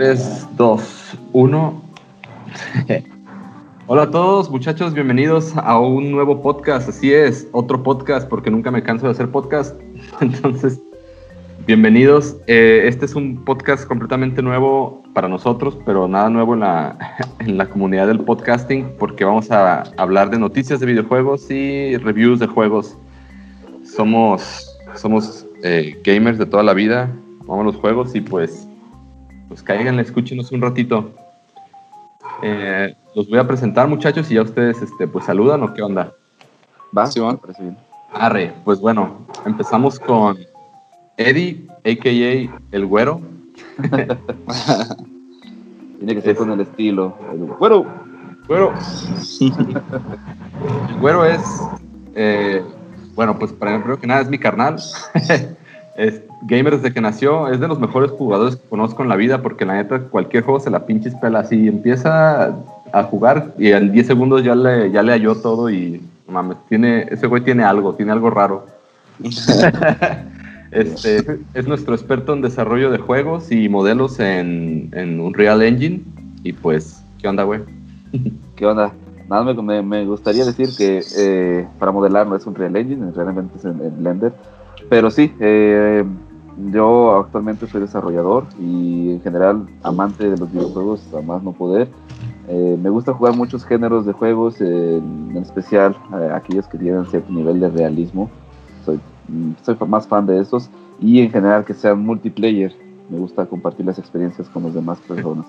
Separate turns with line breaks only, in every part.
3, 2, 1. Hola a todos, muchachos, bienvenidos a un nuevo podcast. Así es, otro podcast, porque nunca me canso de hacer podcast. Entonces, bienvenidos. Eh, este es un podcast completamente nuevo para nosotros, pero nada nuevo en la, en la comunidad del podcasting, porque vamos a hablar de noticias de videojuegos y reviews de juegos. Somos, somos eh, gamers de toda la vida, vamos a los juegos y pues pues cáiganle, escúchenos un ratito. Eh, los voy a presentar, muchachos, y ya ustedes este, pues saludan o qué onda.
Va, sí, bueno, parece bien.
Arre, pues bueno, empezamos con Eddie, a.k.a. El Güero.
Tiene que ser con el estilo. El güero.
Güero. el Güero es, eh, bueno, pues primero que nada es mi carnal. es gamer desde que nació, es de los mejores jugadores que conozco en la vida porque la neta cualquier juego se la pinches pela así, empieza a jugar y en 10 segundos ya le, ya le halló todo y mames, tiene, ese güey tiene algo, tiene algo raro. este, es nuestro experto en desarrollo de juegos y modelos en, en Unreal Engine y pues, ¿qué onda, güey?
¿Qué onda? Nada, me, me gustaría decir que eh, para modelar no es un Unreal Engine, realmente es en, en Blender, pero sí, eh, yo actualmente soy desarrollador y en general amante de los videojuegos, a más no poder. Eh, me gusta jugar muchos géneros de juegos, en especial eh, aquellos que tienen cierto nivel de realismo. Soy, mm, soy más fan de esos y en general que sean multiplayer me gusta compartir las experiencias con las demás personas.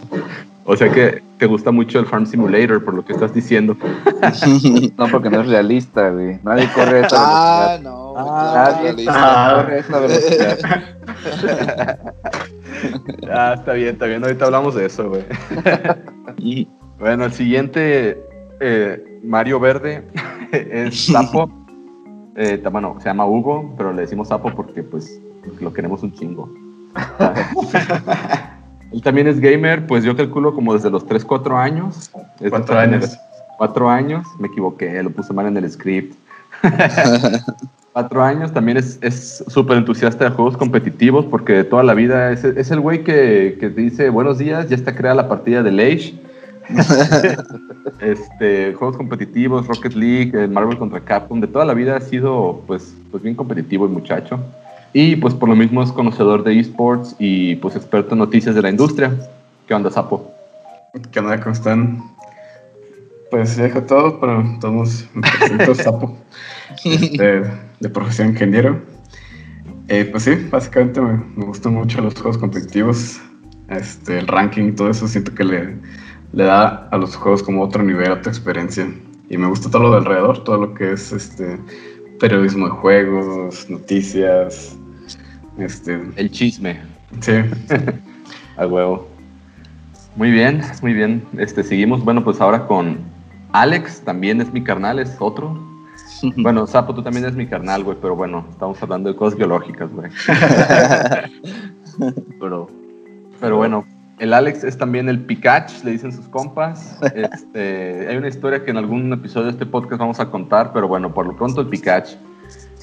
O sea que te gusta mucho el Farm Simulator, por lo que estás diciendo.
no, porque no es realista, güey. Nadie corre esa
ah, No,
ah, Nadie corre esa velocidad.
ah, está bien, está bien. Ahorita hablamos de eso, güey. y bueno, el siguiente, eh, Mario Verde, es Sapo. Eh, bueno, se llama Hugo, pero le decimos Sapo porque pues lo queremos un chingo. Él también es gamer, pues yo calculo como desde los 3, 4 años.
Cuatro años.
4 años, me equivoqué, lo puse mal en el script. 4 años, también es súper entusiasta de juegos competitivos porque de toda la vida es, es el güey que, que, dice buenos días, ya está creada la partida de Age. este, juegos competitivos, Rocket League, Marvel contra Capcom, de toda la vida ha sido pues, pues bien competitivo el muchacho. Y pues por lo mismo es conocedor de esports y pues experto en noticias de la industria. ¿Qué onda, Sapo?
¿Qué onda? ¿Cómo están? Pues dejo todo, pero todos me presento Sapo, este, de profesión ingeniero. Eh, pues sí, básicamente me, me, gustan mucho los juegos competitivos, este, el ranking y todo eso, siento que le, le da a los juegos como otro nivel, otra experiencia. Y me gusta todo lo de alrededor, todo lo que es este periodismo de juegos, noticias, este,
el chisme.
Sí.
A huevo. Muy bien, muy bien. Este, seguimos, bueno, pues ahora con Alex, también es mi carnal, es otro. Bueno, Sapo, tú también es mi carnal, güey, pero bueno, estamos hablando de cosas biológicas, güey. pero, pero bueno, el Alex es también el Pikachu, le dicen sus compas. Este, hay una historia que en algún episodio de este podcast vamos a contar, pero bueno, por lo pronto el Pikachu.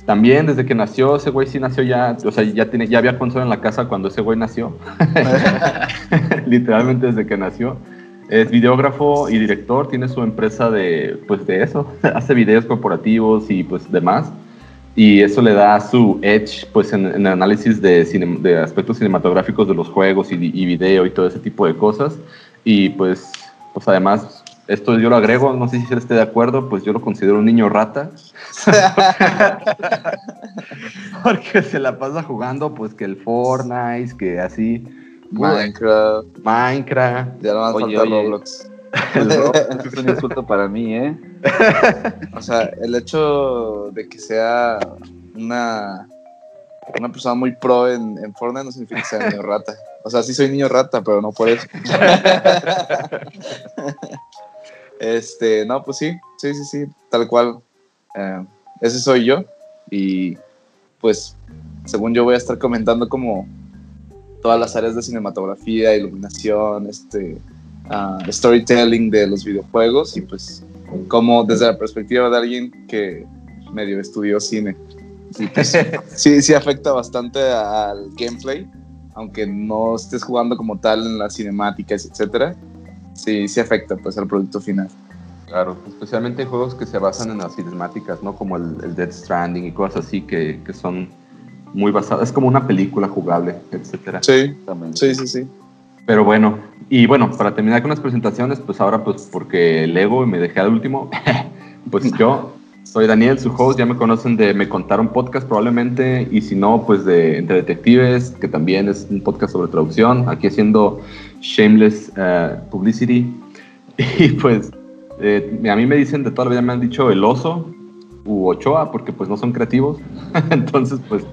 También desde que nació, ese güey sí nació ya, o sea, ya, tiene, ya había consola en la casa cuando ese güey nació. Literalmente desde que nació. Es videógrafo y director, tiene su empresa de, pues de eso, hace videos corporativos y pues demás. Y eso le da su edge pues en, el análisis de, de, aspectos cinematográficos de los juegos y, y video y todo ese tipo de cosas. Y pues, pues además esto yo lo agrego, no sé si él esté de acuerdo, pues yo lo considero un niño rata. Porque se la pasa jugando, pues que el Fortnite, que así.
Minecraft.
Minecraft.
Ya no van a faltar Roblox. El Roblox es un insulto para mí, ¿eh? O sea, el hecho de que sea una, una persona muy pro en, en Fortnite no significa que sea niño rata. O sea, sí soy niño rata, pero no por eso. Este, no, pues sí, sí, sí, sí, tal cual. Eh, ese soy yo. Y pues, según yo voy a estar comentando como todas las áreas de cinematografía, iluminación, este, uh, storytelling de los videojuegos y pues como desde la perspectiva de alguien que medio estudió cine. Sí, pues, sí, sí afecta bastante al gameplay,
aunque no estés jugando como tal en las cinemáticas, etcétera, sí, sí afecta pues al producto final.
Claro, especialmente en juegos que se basan en las cinemáticas, ¿no? Como el, el Dead Stranding y cosas así que, que son muy basadas, es como una película jugable, etcétera.
Sí, sí, sí, sí.
Pero bueno, y bueno, para terminar con las presentaciones, pues ahora pues porque Lego y me dejé al último, pues yo soy Daniel, su host, ya me conocen de Me Contaron Podcast probablemente, y si no, pues de Entre Detectives, que también es un podcast sobre traducción, aquí haciendo Shameless eh, Publicity. Y pues eh, a mí me dicen de toda la vida, me han dicho el oso u Ochoa, porque pues no son creativos. Entonces, pues,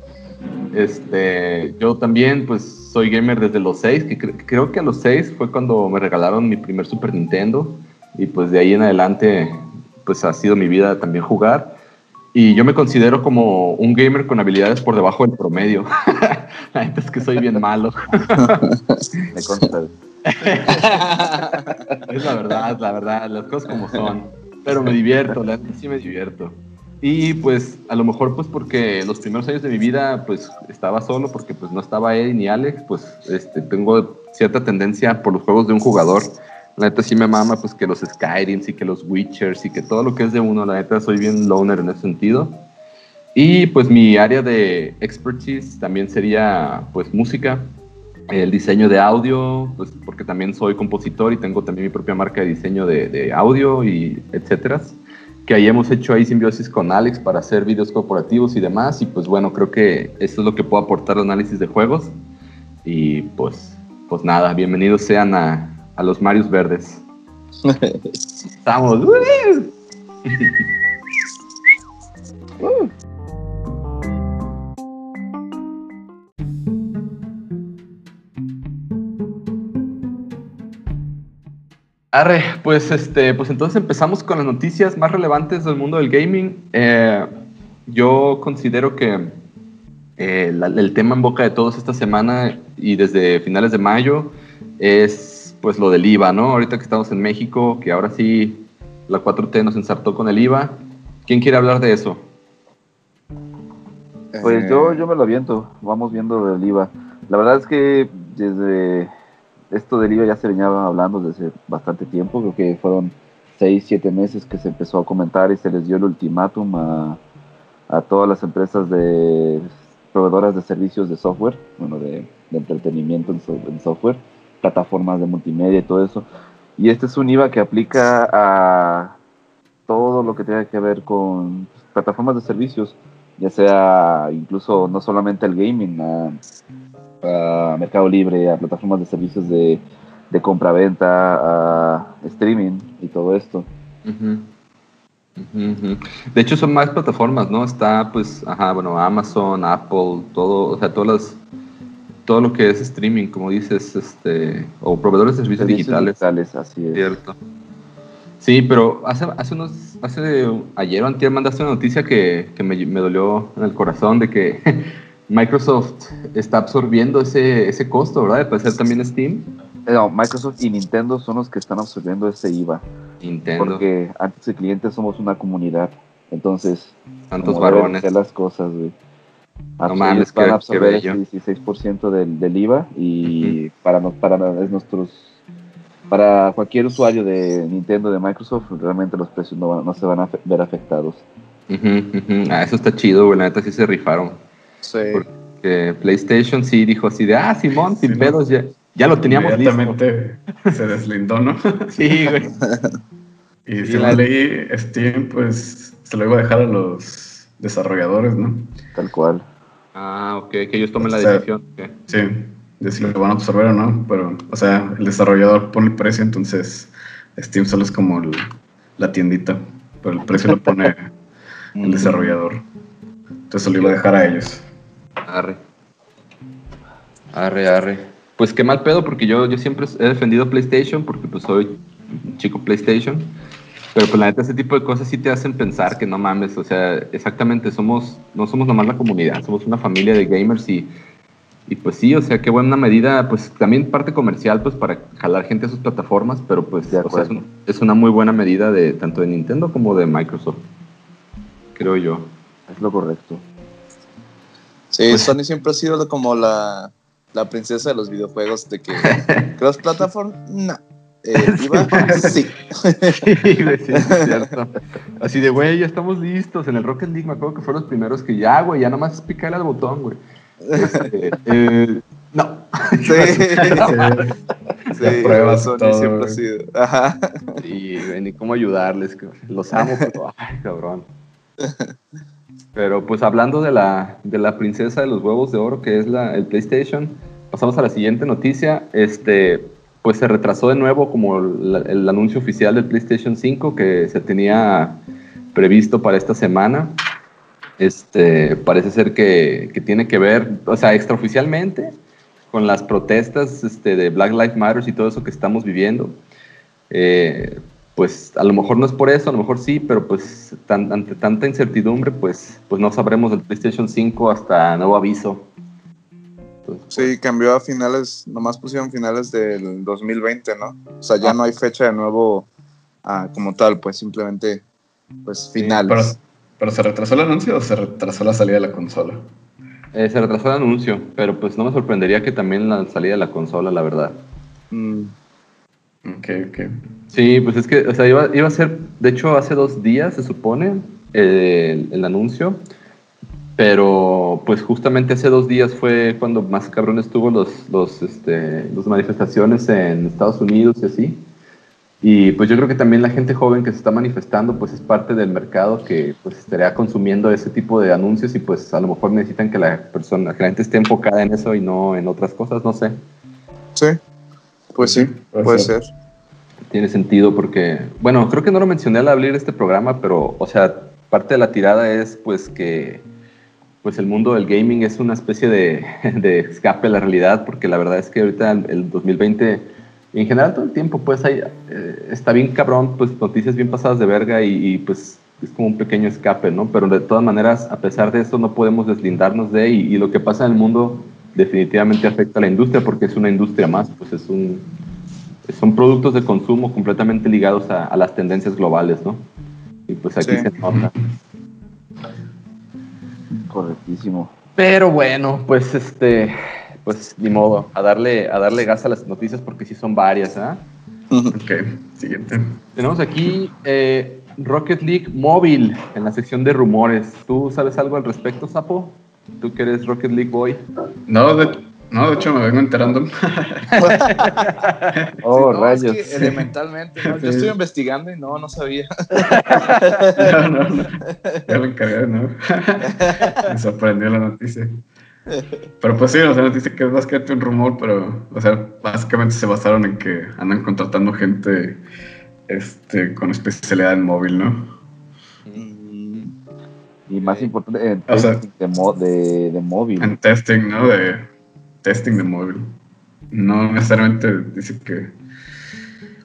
este, yo también, pues, soy gamer desde los seis, que creo que a los seis fue cuando me regalaron mi primer Super Nintendo, y pues de ahí en adelante pues ha sido mi vida también jugar. Y yo me considero como un gamer con habilidades por debajo del promedio. es que soy bien malo.
me consta.
es la verdad, la verdad, las cosas como son. Pero me divierto, la gente sí me divierto. Y pues a lo mejor pues porque los primeros años de mi vida pues estaba solo porque pues no estaba Eddie ni Alex, pues este, tengo cierta tendencia por los juegos de un jugador la neta sí me mama pues que los Skyrims y que los Witchers y que todo lo que es de uno, la neta soy bien loner en ese sentido. Y pues mi área de expertise también sería pues música, el diseño de audio, pues porque también soy compositor y tengo también mi propia marca de diseño de, de audio y etcétera. Que ahí hemos hecho ahí simbiosis con Alex para hacer videos corporativos y demás. Y pues bueno, creo que esto es lo que puedo aportar al análisis de juegos. Y pues, pues nada, bienvenidos sean a, a los Marios Verdes. Estamos. Arre, pues este, pues entonces empezamos con las noticias más relevantes del mundo del gaming. Eh, yo considero que eh, el tema en boca de todos esta semana y desde finales de mayo es pues lo del IVA, ¿no? Ahorita que estamos en México, que ahora sí la 4T nos ensartó con el IVA. ¿Quién quiere hablar de eso?
Pues yo, yo me lo aviento, vamos viendo del IVA. La verdad es que desde esto del IVA ya se venía hablando desde bastante tiempo, creo que fueron 6, 7 meses que se empezó a comentar y se les dio el ultimátum a, a todas las empresas de proveedoras de servicios de software, bueno, de, entretenimiento en software, plataformas de multimedia y todo eso. Y este es un IVA que aplica a todo lo que tenga que ver con plataformas de servicios, ya sea incluso no solamente el gaming, a, Mercado Libre, a plataformas de servicios de, de compra-venta, a streaming y todo esto.
De hecho son más plataformas, ¿no? Está pues, ajá, bueno, Amazon, Apple, todo, o sea, todas las todo lo que es streaming, como dices, este, o proveedores de servicios, digitales.
digitales. Así es.
Cierto. Sí, pero hace, hace unos, hace ayer o antes mandaste una noticia que, que me, me, dolió en el corazón de que Microsoft está absorbiendo ese, ese costo, ¿verdad? De pasar también Steam.
No, Microsoft y Nintendo son los que están absorbiendo ese IVA.
Nintendo.
Porque antes de clientes somos una comunidad. Entonces,
tantos varones.
las cosas, güey.
No mames,
van a absorber el 16% del, del, IVA y para, para nuestros para cualquier usuario de Nintendo de Microsoft realmente los precios no, no se van a ver afectados.
Ah, eso está chido, güey, la neta sí se rifaron.
Sí.
Porque PlayStation sí dijo así de, ah, Simón, sin pedos, ya, ya lo teníamos
Inmediatamente se deslindó, ¿no?
sí, güey.
y si la leí, Steam, pues se lo iba a dejar a los desarrolladores, ¿no?
Tal cual.
Ah, ok, que ellos tomen la decisión.
Sí, de si lo van a absorber o no, pero, o sea, el desarrollador pone el precio, entonces Steam solo es como la tiendita, pero el precio lo pone el desarrollador. Entonces lo iba a dejar a ellos.
Arre. Arre, arre. Pues qué mal pedo, porque yo, yo siempre he defendido PlayStation, porque pues soy chico PlayStation. Pero pues la neta, ese tipo de cosas sí te hacen pensar que no mames, o sea, exactamente, somos, no somos nomás la comunidad, somos una familia de gamers y, y pues sí, o sea, qué buena medida, pues también parte comercial, pues para jalar gente a sus plataformas, pero pues o sea, es, una muy buena medida de tanto de Nintendo como de Microsoft, creo yo.
Es lo correcto.
Sí, pues Sony siempre ha sido como la, la princesa de los videojuegos de que cross platform, no. Eh, iba, sí.
Sí, sí, es cierto. Así de, güey, ya estamos listos. En el Rocket League me acuerdo que fueron los primeros que ya, güey, ya nomás picarle al botón, güey. Este, eh, no.
Sí. Sí,
pruebas
Sony
todo,
siempre ha sido. Ajá.
Sí, güey, ni cómo ayudarles. Los amo, pero, ay, cabrón. Pero pues hablando de la, de la princesa de los huevos de oro, que es la, el PlayStation, pasamos a la siguiente noticia. Este, pues se retrasó de nuevo como el anuncio oficial del PlayStation 5 que se tenía previsto para esta semana. Este, parece ser que, que tiene que ver, o sea, extraoficialmente, con las protestas este, de Black Lives Matter y todo eso que estamos viviendo. Eh, pues a lo mejor no es por eso, a lo mejor sí, pero pues tan- ante tanta incertidumbre, pues, pues no sabremos del PlayStation 5 hasta nuevo aviso. Pues,
Sí, cambió a finales, nomás pusieron finales del 2020, ¿no? O sea, ya
Ah.
no hay fecha de nuevo ah, como tal, pues simplemente, pues finales.
Pero, pero ¿se retrasó el anuncio o se retrasó la salida de la consola?
eh, se retrasó el anuncio, pero pues no me sorprendería que también la salida de la consola, la verdad.
Mm,
Ok, ok.
Sí, pues es que, o sea, iba, iba a ser, de hecho, hace dos días, se supone, el, el anuncio, pero pues justamente hace dos días fue cuando más cabrón estuvo los, los, este, las manifestaciones en Estados Unidos y así. Y pues yo creo que también la gente joven que se está manifestando, pues es parte del mercado que pues estaría consumiendo ese tipo de anuncios y pues a lo mejor necesitan que la persona, que la gente esté enfocada en eso y no en otras cosas, no sé.
sí, pues sí,
Puede
puede
ser.
ser.
Tiene sentido porque, bueno, creo que no lo mencioné al abrir este programa, pero, o sea, parte de la tirada es pues que pues el mundo del gaming es una especie de, de escape a la realidad, porque la verdad es que ahorita el, el 2020, y en general todo el tiempo, pues hay, eh, está bien cabrón, pues noticias bien pasadas de verga y, y, pues es como un pequeño escape, ¿no? Pero de todas maneras, a pesar de eso, no podemos deslindarnos de, y, y lo que pasa en el mundo definitivamente afecta a la industria, porque es una industria más, pues es un, son productos de consumo completamente ligados a, a las tendencias globales, ¿no? Y pues aquí
Sí.
se nota.
Correctísimo.
Pero bueno, pues este, pues ni modo, a darle, a darle gas a las noticias porque sí son varias, ¿ah?
Ok, siguiente.
Tenemos aquí eh, Rocket League móvil en la sección de rumores. ¿Tú sabes algo al respecto, Sapo? ¿Tú que eres Rocket League Boy?
No, de, no, de hecho me vengo enterando.
Oh,
Sí, no,
rayos.
Es que elementalmente, ¿no? Yo
Sí.
estoy investigando y no, no sabía.
no, no, no. Ya me encargué, ¿no? me sorprendió la noticia. Pero pues sí, o sea, noticia que es básicamente un rumor, pero, o sea, básicamente se basaron en que andan contratando gente este, con especialidad en móvil, ¿no?
Mm,
Y más importante, en
O sea-
de, mo- de, de móvil.
En testing, ¿no? De testing de móvil. No necesariamente dice que.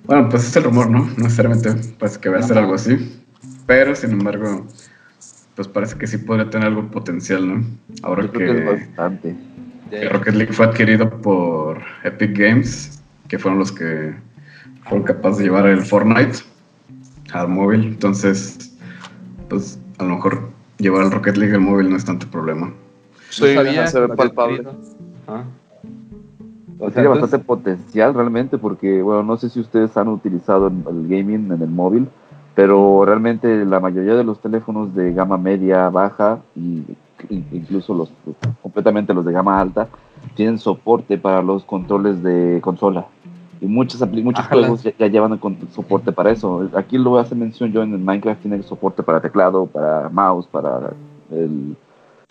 Bueno, pues es el rumor, ¿no? No necesariamente pues que va a ser algo así. Pero sin embargo, pues parece que sí podría tener algo potencial, ¿no? Ahora
Yo creo que es
que,
bastante.
que Rocket League fue adquirido por Epic Games, que fueron los que fueron capaces de llevar el Fortnite al móvil. Entonces, pues a lo mejor llevar el Rocket League al móvil no es tanto problema.
Sí,
No sabía
se ve palpable.
Ah. O sea,
Tiene
entonces-
bastante potencial realmente porque, bueno, no sé si ustedes han utilizado el gaming en el móvil, pero realmente la mayoría de los teléfonos de gama media, baja y- incluso los completamente los de gama alta tienen soporte para los controles de consola. Y muchos, muchos
Ájala.
juegos ya, ya llevan con- soporte para eso. Aquí lo hace mención yo en el Minecraft tiene soporte para teclado, para mouse, para el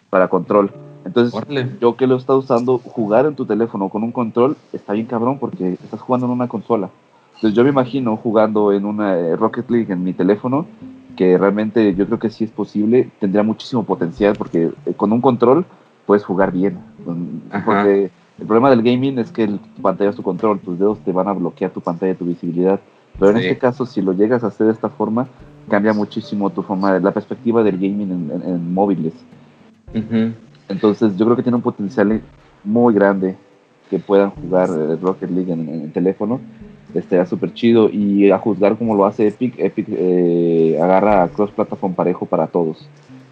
para control. Entonces,
Órale.
yo que lo he estado usando, jugar en tu teléfono con un control está bien cabrón porque estás jugando en una consola. Entonces yo me imagino jugando en una eh, Rocket League en mi teléfono, que realmente yo creo que sí es posible, tendría muchísimo potencial porque eh, con un control puedes jugar bien.
Ajá.
Porque el problema del gaming es que el- tu pantalla es tu control, tus dedos te van a bloquear tu pantalla, tu visibilidad. Pero en este caso, si lo llegas a hacer de esta forma, cambia muchísimo tu forma, la perspectiva del gaming en- en- en móviles. Entonces yo creo que tiene un potencial muy grande que puedan jugar eh, Rocket League en, en el teléfono. Estaría súper chido y a juzgar como lo hace Epic, Epic eh, agarra cross platform parejo para todos.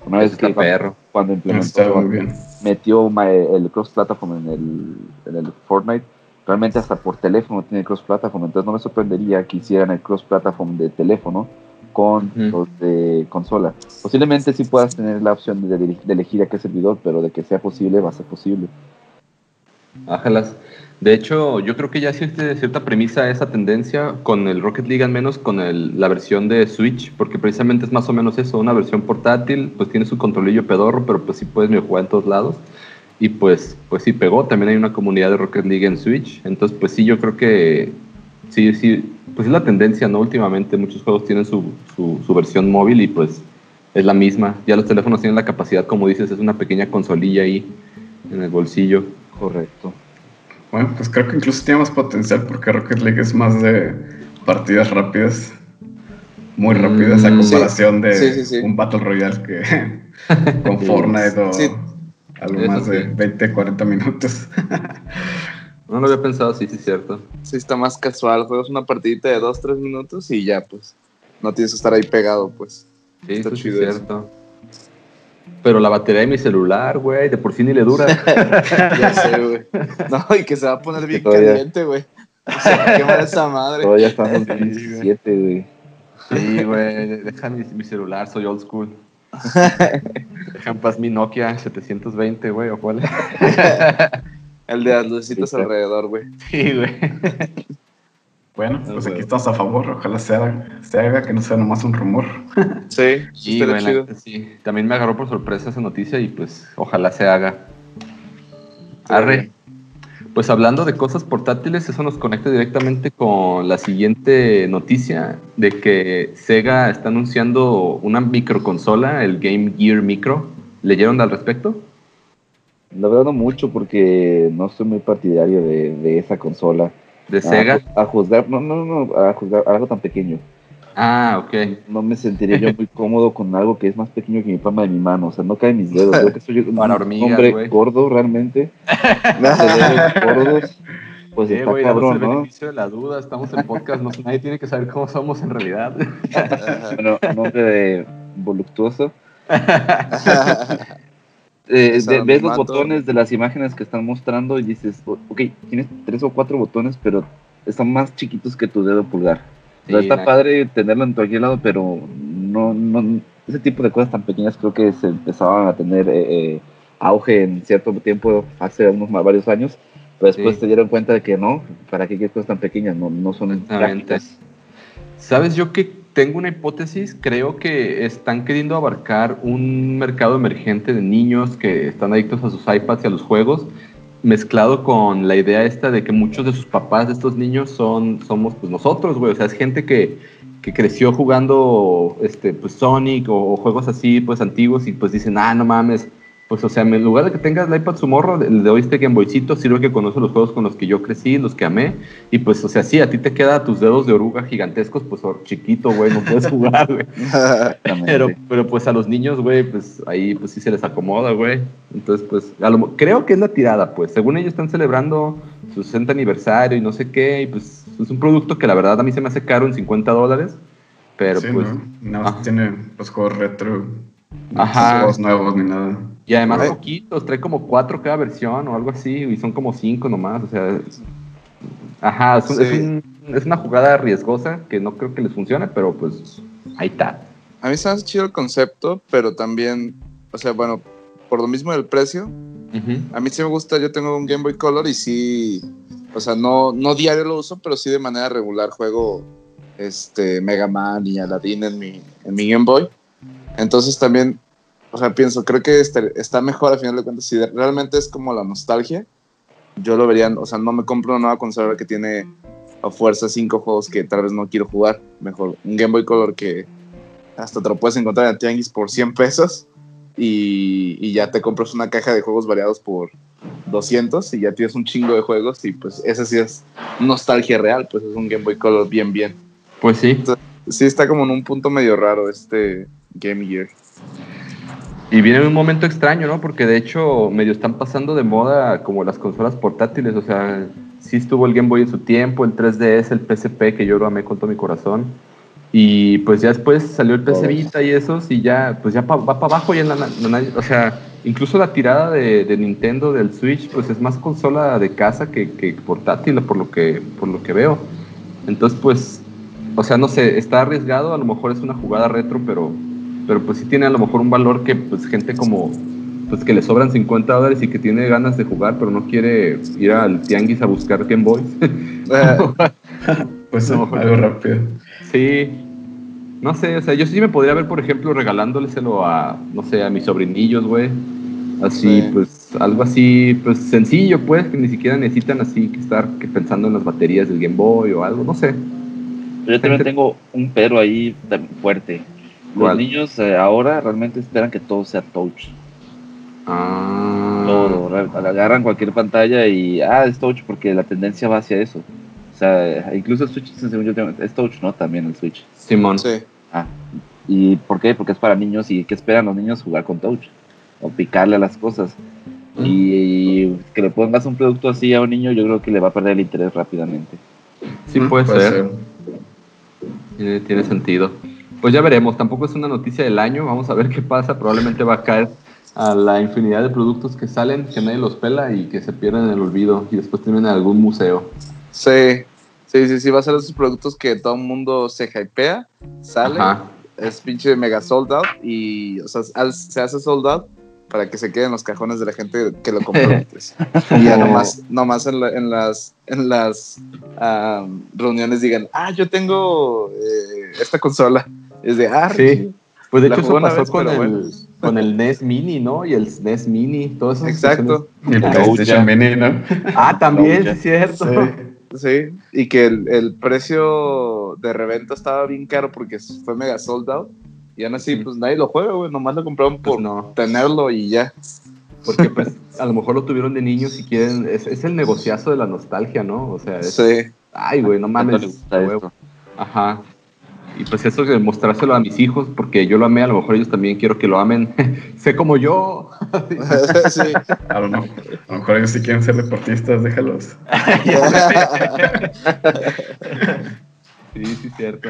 Una vez que
perro.
cuando implementó,
Está muy bien.
metió el cross platform en el, en el Fortnite, realmente hasta por teléfono tiene cross-platform, entonces no me sorprendería que hicieran el cross-platform de teléfono con los de consola. Posiblemente sí puedas tener la opción de, de elegir a qué servidor, pero de que sea posible, va a ser posible.
Ájalas. De hecho, yo creo que ya existe cierta premisa esa tendencia con el Rocket League, al menos con el- la versión de Switch, porque precisamente es más o menos eso, una versión portátil, pues tiene su controlillo pedorro, pero pues sí puedes jugar en todos lados. Y pues, pues sí pegó, también hay una comunidad de Rocket League en Switch, entonces pues sí, yo creo que sí, sí, pues es la tendencia, ¿no? Últimamente muchos juegos tienen su, su, su versión móvil y pues es la misma. Ya los teléfonos tienen la capacidad, como dices, es una pequeña consolilla ahí en el bolsillo.
Correcto.
Bueno, pues creo que incluso tiene más potencial porque Rocket League es más de partidas rápidas. Muy
Mm,
rápidas a
sí.
comparación de
Sí, sí, sí.
un Battle Royale que con Fortnite o
Sí.
algo
Eso
más de
sí.
20, 40 minutos.
No lo había pensado, sí, sí, es cierto.
Sí, está más casual. Juegas una partidita de 2-3 minutos y ya, pues. No tienes que estar ahí pegado, pues.
Sí,
Está
es
chido eso.
Pero la batería de mi celular, güey, de por sí ni le dura.
Ya sé, güey. No, y que se va a poner bien
Todavía-
caliente, güey. Se va a quemar esa madre.
Todavía estamos en
Sí, güey.
2017, güey.
Sí, güey, deja mi, mi celular, soy old school. Deja en paz mi Nokia 720, güey, o cuál.
El de las lucecitas
Sí,
alrededor, güey.
Sí, güey.
Bueno,
Ah,
pues aquí estamos a favor. Ojalá se haga, se haga que no sea nomás un rumor.
Sí, chido.
neta, sí. También me agarró por sorpresa esa noticia y pues ojalá se haga. Arre. Pues hablando de cosas portátiles, eso nos conecta directamente con la siguiente noticia de que Sega está anunciando una microconsola, el Game Gear Micro. ¿Leyeron al respecto?
La verdad no mucho porque no soy muy partidario de, de esa consola.
De Sega.
A, juzgar, no, no, no, a juzgar algo tan pequeño.
Ah, ok.
No me sentiría yo muy cómodo con algo que es más pequeño que mi palma de mi mano. O sea, no cae en mis dedos. Yo que soy un
Para hormigas,
hombre
güey.
gordo realmente. gordos. Pues
Sí,
está
güey, danos
cabrón,
el
¿no?
beneficio de la duda. Estamos en podcast, no, nadie tiene que saber cómo somos en realidad.
Bueno, un hombre de voluptuoso. Eh, ves los botones de las imágenes que están mostrando y dices, "O- ok, tienes tres o cuatro botones, pero están más chiquitos que tu dedo pulgar. O sea,
Sí,
está padre tenerlo en cualquier lado, pero no, no, ese tipo de cosas tan pequeñas creo que se empezaban a tener eh, eh, auge en cierto tiempo, hace unos varios años, pero después
Sí.
se dieron cuenta de que no, ¿para qué quieres cosas tan pequeñas? No, no son prácticas.
¿Sabes yo que tengo una hipótesis? Creo que están queriendo abarcar un mercado emergente de niños que están adictos a sus iPads y a los juegos, mezclado con la idea esta de que muchos de sus papás de estos niños son somos pues nosotros, güey. O sea, es gente que, que creció jugando este, pues Sonic o, juegos así, pues antiguos y pues dicen, ah, no mames. Pues, o sea, en lugar de que tengas el iPad su morro, le doy este Game Boycito, sirve que conoce los juegos con los que yo crecí, los que amé. Y pues, o sea, sí, a ti te queda tus dedos de oruga gigantescos, pues chiquito, güey, no puedes jugar, güey. Pero, pero pues a los niños, güey, pues ahí pues sí se les acomoda, güey. Entonces, pues, a lo creo que es la tirada, pues. Según ellos están celebrando su 60 aniversario y no sé qué, y pues es un producto que la verdad a mí se me hace caro en 50 dólares. Pero
Sí,
pues,
¿no? Nada más tiene los juegos retro. No
Ajá.
juegos nuevos ni nada.
Y además
Ay.
poquitos, trae como cuatro cada versión o algo así, y son como cinco nomás, o sea. Ajá, es, un-
Sí.
es un- es una jugada riesgosa que no creo que les funcione, pero pues ahí está.
A mí se me hace chido el concepto, pero también, o sea, bueno, por lo mismo del precio,
Ujú.
a mí sí me gusta, yo tengo un Game Boy Color y sí, o sea, no, no diario lo uso, pero sí de manera regular juego este, Mega Man y Aladdin en mi, en mi Game Boy. Entonces también, o sea, pienso, creo que este, está mejor a final de cuentas, si de- realmente es como la nostalgia, yo lo vería, o sea, no me compro una nueva consola que tiene a fuerza cinco juegos que tal vez no quiero jugar, mejor un Game Boy Color que hasta te lo puedes encontrar en Tianguis por 100 pesos y, y ya te compras una caja de juegos variados por 200 y ya tienes un chingo de juegos y pues esa sí es nostalgia real, pues es un Game Boy Color bien bien.
Pues sí.
Sí está como en un punto medio raro este Game Gear.
Y viene en un momento extraño, ¿no? Porque de hecho medio están pasando de moda como las consolas portátiles, o sea, sí estuvo el Game Boy en su tiempo, el 3DS, el PSP, que yo lo amé con todo mi corazón. Y pues ya después salió el PC
Todos.
Vita y esos, y ya, pues ya pa- va para abajo y en la, la- nadie- o sea, incluso la tirada de, de Nintendo del Switch, pues es más consola de casa que, que portátil, por lo que, por lo que veo. Entonces, pues, o sea, no sé, está arriesgado, a lo mejor es una jugada retro, pero, pero pues sí tiene a lo mejor un valor que pues gente como pues que le sobran 50 dólares y que tiene ganas de jugar, pero no quiere ir al tianguis a buscar Game Boy.
pues no, algo rápido.
Sí. No sé, o sea, yo sí me podría ver, por ejemplo, regalándoleselo a, no sé, a mis sobrinillos, güey. Así,
Sí.
pues, algo así, pues sencillo, pues, que ni siquiera necesitan así que estar que pensando en las baterías del Game Boy o algo, no sé.
Yo también tengo un pero ahí tan Los niños eh, ahora realmente esperan que todo sea touch.
Ah.
Todo. Agarran cualquier pantalla y, ah, es touch porque la tendencia va hacia eso. O sea, incluso el Switch, según yo, tengo- es touch, ¿no? También el Switch.
Simón.
Sí.
¿Y por qué? Porque es para niños y ¿qué esperan los niños? Jugar con touch o picarle a las cosas. Y que le pongas un producto así a un niño, yo creo que le va a perder el interés rápidamente.
Sí, puede, ser. Tiene, tiene sentido. Pues ya veremos, tampoco es una noticia del año, vamos a ver qué pasa, probablemente va a caer a la infinidad de productos que salen, que nadie los pela y que se pierden en el olvido y después terminan en algún museo.
Sí. Sí, sí, sí, va a ser esos productos que todo el mundo se hypea, sale,
Ajá.
es pinche mega sold out y, o sea, se hace sold out para que se queden en los cajones de la gente que lo compró antes. Y ya nomás, nomás en, la- en las, en las am, reuniones digan, ah, yo tengo eh, esta consola. Es de, ah,
Sí. Pues de
La
hecho eso pasó
vez,
con, el,
bueno.
con el NES Mini, ¿no? Y el SNES Mini, todo eso.
Exacto.
Y el
La
PlayStation. Mini, ¿no?
Ah, también, es cierto.
Sí.
Sí, y que el, el precio de reventa estaba bien caro porque fue mega sold out. Y aún así,
Mm.
pues nadie lo juega, güey. Nomás lo compraron
Pues
por
no,
tenerlo y ya.
porque pues a lo mejor lo tuvieron de niños y quieren, es, es el negociazo de la nostalgia, ¿no? O sea, es,
Sí.
ay, güey, no
¿Cuánto
mames. Ajá. Y pues eso de mostrárselo a mis hijos, porque yo lo amé, a lo mejor ellos también quiero que lo amen. sé como yo.
sí.
A lo, mejor, a lo mejor ellos sí quieren ser deportistas, déjalos.
sí, sí, cierto.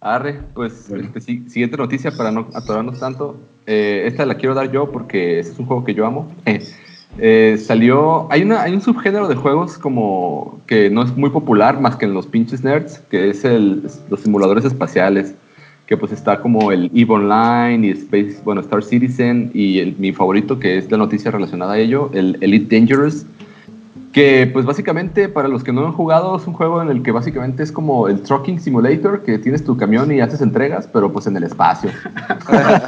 Arre, pues
Bueno.
este, sí- siguiente noticia para no atorarnos tanto. Eh, esta la quiero dar yo porque este es un juego que yo amo. Eh, salió, hay, una, hay un subgénero de juegos como que no es muy popular más que en los pinches nerds, que es el, los simuladores espaciales, que pues está como el EVE Online y Space, bueno, Star Citizen y mi favorito que es la noticia relacionada a ello, el Elite Dangerous, que pues básicamente para los que no han jugado es un juego en el que básicamente es como el Trucking Simulator, que tienes tu camión y haces entregas, pero pues en el espacio.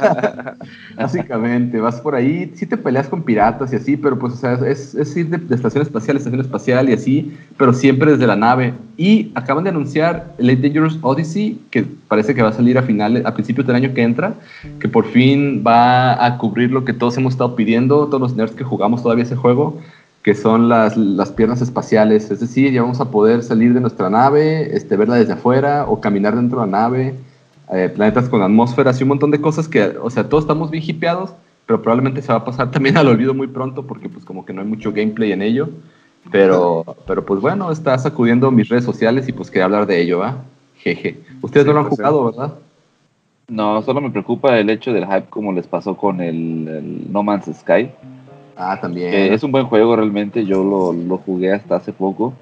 Básicamente, vas por ahí, sí te peleas con piratas y así, pero pues, o sea, es, es ir de, de estación espacial a estación espacial y así, pero siempre desde la nave. Y acaban de anunciar Elite Dangerous Odyssey, que parece que va a salir a finales, a principios del año que entra, que por fin va a cubrir lo que todos hemos estado pidiendo, todos los nerds que jugamos todavía ese juego, que son las, las piernas espaciales. Es decir, ya vamos a poder salir de nuestra nave, este, verla desde afuera o caminar dentro de la nave eh, planetas con atmósferas y un montón de cosas que, o sea, todos estamos bien hipeados, pero probablemente se va a pasar también al olvido muy pronto porque pues como que no hay mucho gameplay en ello. Pero, pero pues bueno, está sacudiendo mis redes sociales y pues quería hablar de ello, ¿va? Jeje. Ustedes
Sí,
no lo han
pues,
jugado, ¿verdad?
No, solo me preocupa el hecho del hype como les pasó con el, el No Man's Sky.
Ah, también.
es un buen juego realmente, yo lo, lo jugué hasta hace poco.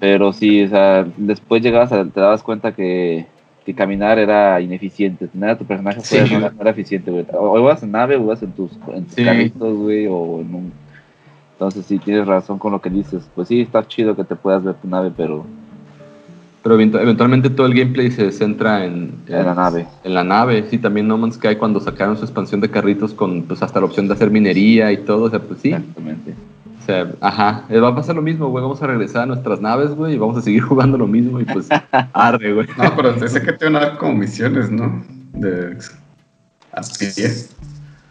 Pero sí, o sea, después llegabas a, te dabas cuenta que, que caminar era ineficiente. Tener a tu personaje
Sí.
no, era, no era eficiente, güey. O ibas en nave o ibas en tus, en tus
Sí.
carritos, güey, o en un... Entonces sí, tienes razón con lo que dices. Pues sí, está chido que te puedas ver tu nave, pero
Pero eventu- eventualmente todo el gameplay se centra en,
en la nave.
En la nave, sí, también No Man's Sky cuando sacaron su expansión de carritos con pues hasta la opción de hacer minería y todo, o sea, pues sí,
Exactamente.
o sea, ajá, eh, va a pasar lo mismo, güey, vamos a regresar a nuestras naves, güey, y vamos a seguir jugando lo mismo y pues arre, güey.
No, pero sé que te van a dar como misiones, ¿no? De a pie.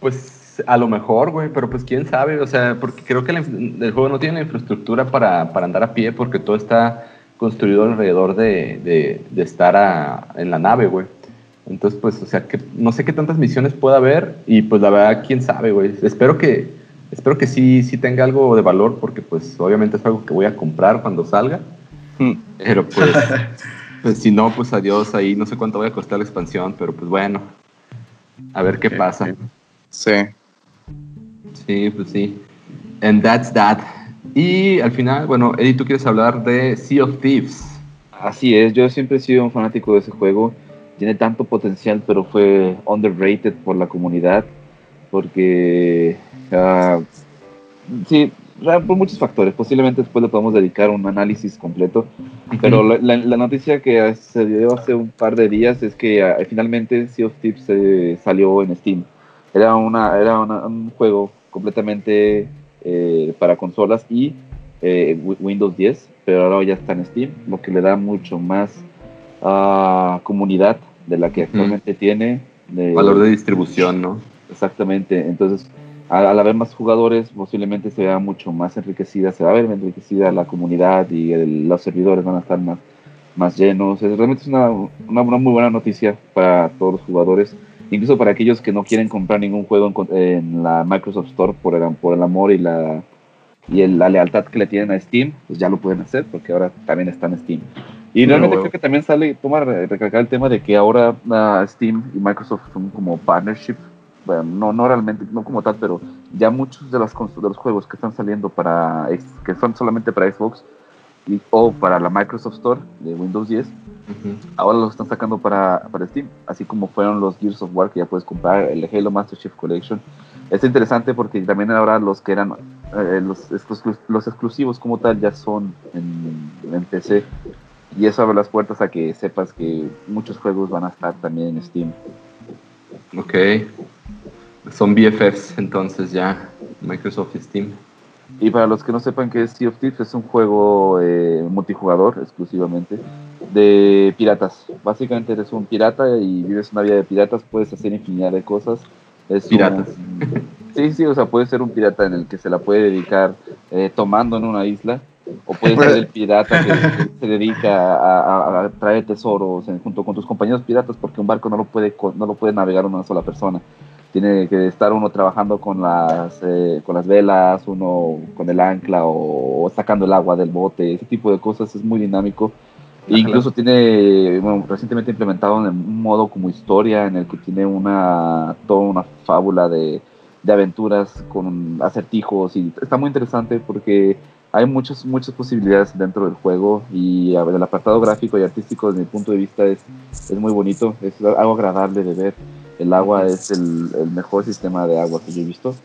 Pues a lo mejor, güey, pero pues quién sabe, o sea, porque creo que el juego no tiene la infraestructura para, para andar a pie porque todo está construido alrededor de, de- de estar a- en la nave, güey. Entonces, pues, o sea, que no sé qué tantas misiones pueda haber y pues la verdad, quién sabe, güey. Espero que, espero que sí, sí tenga algo de valor porque pues obviamente es algo que voy a comprar cuando salga.
Hmm.
Pero pues, pues si no, pues adiós, ahí no sé cuánto voy a costar la expansión, pero pues bueno, a ver qué pasa.
Sí.
Sí, pues sí. And that's that. Y al final, bueno, Eddie, tú quieres hablar de Sea of Thieves.
Así es, yo siempre he sido un fanático de ese juego. Tiene tanto potencial, pero fue underrated por la comunidad. Porque, ah, sí, por muchos factores. Posiblemente después le podemos dedicar un análisis completo. Pero la, la, noticia que se dio hace un par de días es que uh, finalmente Sea of Thieves eh, salió en Steam. Era, una, era una, un juego completamente eh, para consolas y eh, Windows 10, pero ahora ya está en Steam, lo que le da mucho más uh, comunidad de la que actualmente tiene.
De, Valor de distribución, ¿no?
Exactamente. Entonces, al, haber más jugadores, posiblemente se vea mucho más enriquecida, se va a ver enriquecida la comunidad y los servidores van a estar más, más llenos. Es, realmente es una, una, muy buena noticia para todos los jugadores, incluso para aquellos que no quieren comprar ningún juego en, la Microsoft Store por el, por el amor y la y la lealtad que le tienen a Steam, pues ya lo pueden hacer porque ahora también está en Steam. Y realmente creo que también sale, toma recalcar el tema de que ahora uh, Steam y Microsoft son como partnership bueno, no, no realmente, no como tal, pero ya muchos de, las, de los juegos que están saliendo para, que son solamente para Xbox o para la Microsoft Store de Windows 10, ahora los están sacando para, para, Steam, así como fueron los Gears of War que ya puedes comprar, el Halo Master Chief Collection. Es interesante porque también ahora los que eran eh, los, los exclusivos como tal ya son en, en PC y eso abre las puertas a que sepas que muchos juegos van a estar también en Steam.
Ok. Son BFFs entonces ya, Microsoft Steam.
Y para los que no sepan qué es Sea of Thieves, es un juego eh, multijugador exclusivamente de piratas. Básicamente eres un pirata y vives una vida de piratas, puedes hacer infinidad de cosas. Es
piratas.
sí, sí, o sea, puede ser un pirata en el que se la puede dedicar eh, tomando en una isla, o puede ser el pirata que se dedica a, traer tesoros junto con tus compañeros piratas, porque un barco no lo puede, no lo puede navegar una sola persona tiene que estar uno trabajando con las, eh, con las velas, uno con el ancla o, sacando el agua del bote, ese tipo de cosas es muy dinámico. E incluso tiene, bueno, recientemente implementado en un modo como historia en el que tiene una, toda una fábula de, de aventuras con acertijos y está muy interesante porque hay muchas, muchas posibilidades dentro del juego y el apartado gráfico y artístico desde mi punto de vista es, es muy bonito, es algo agradable de ver el agua es el, mejor sistema de agua que yo he visto.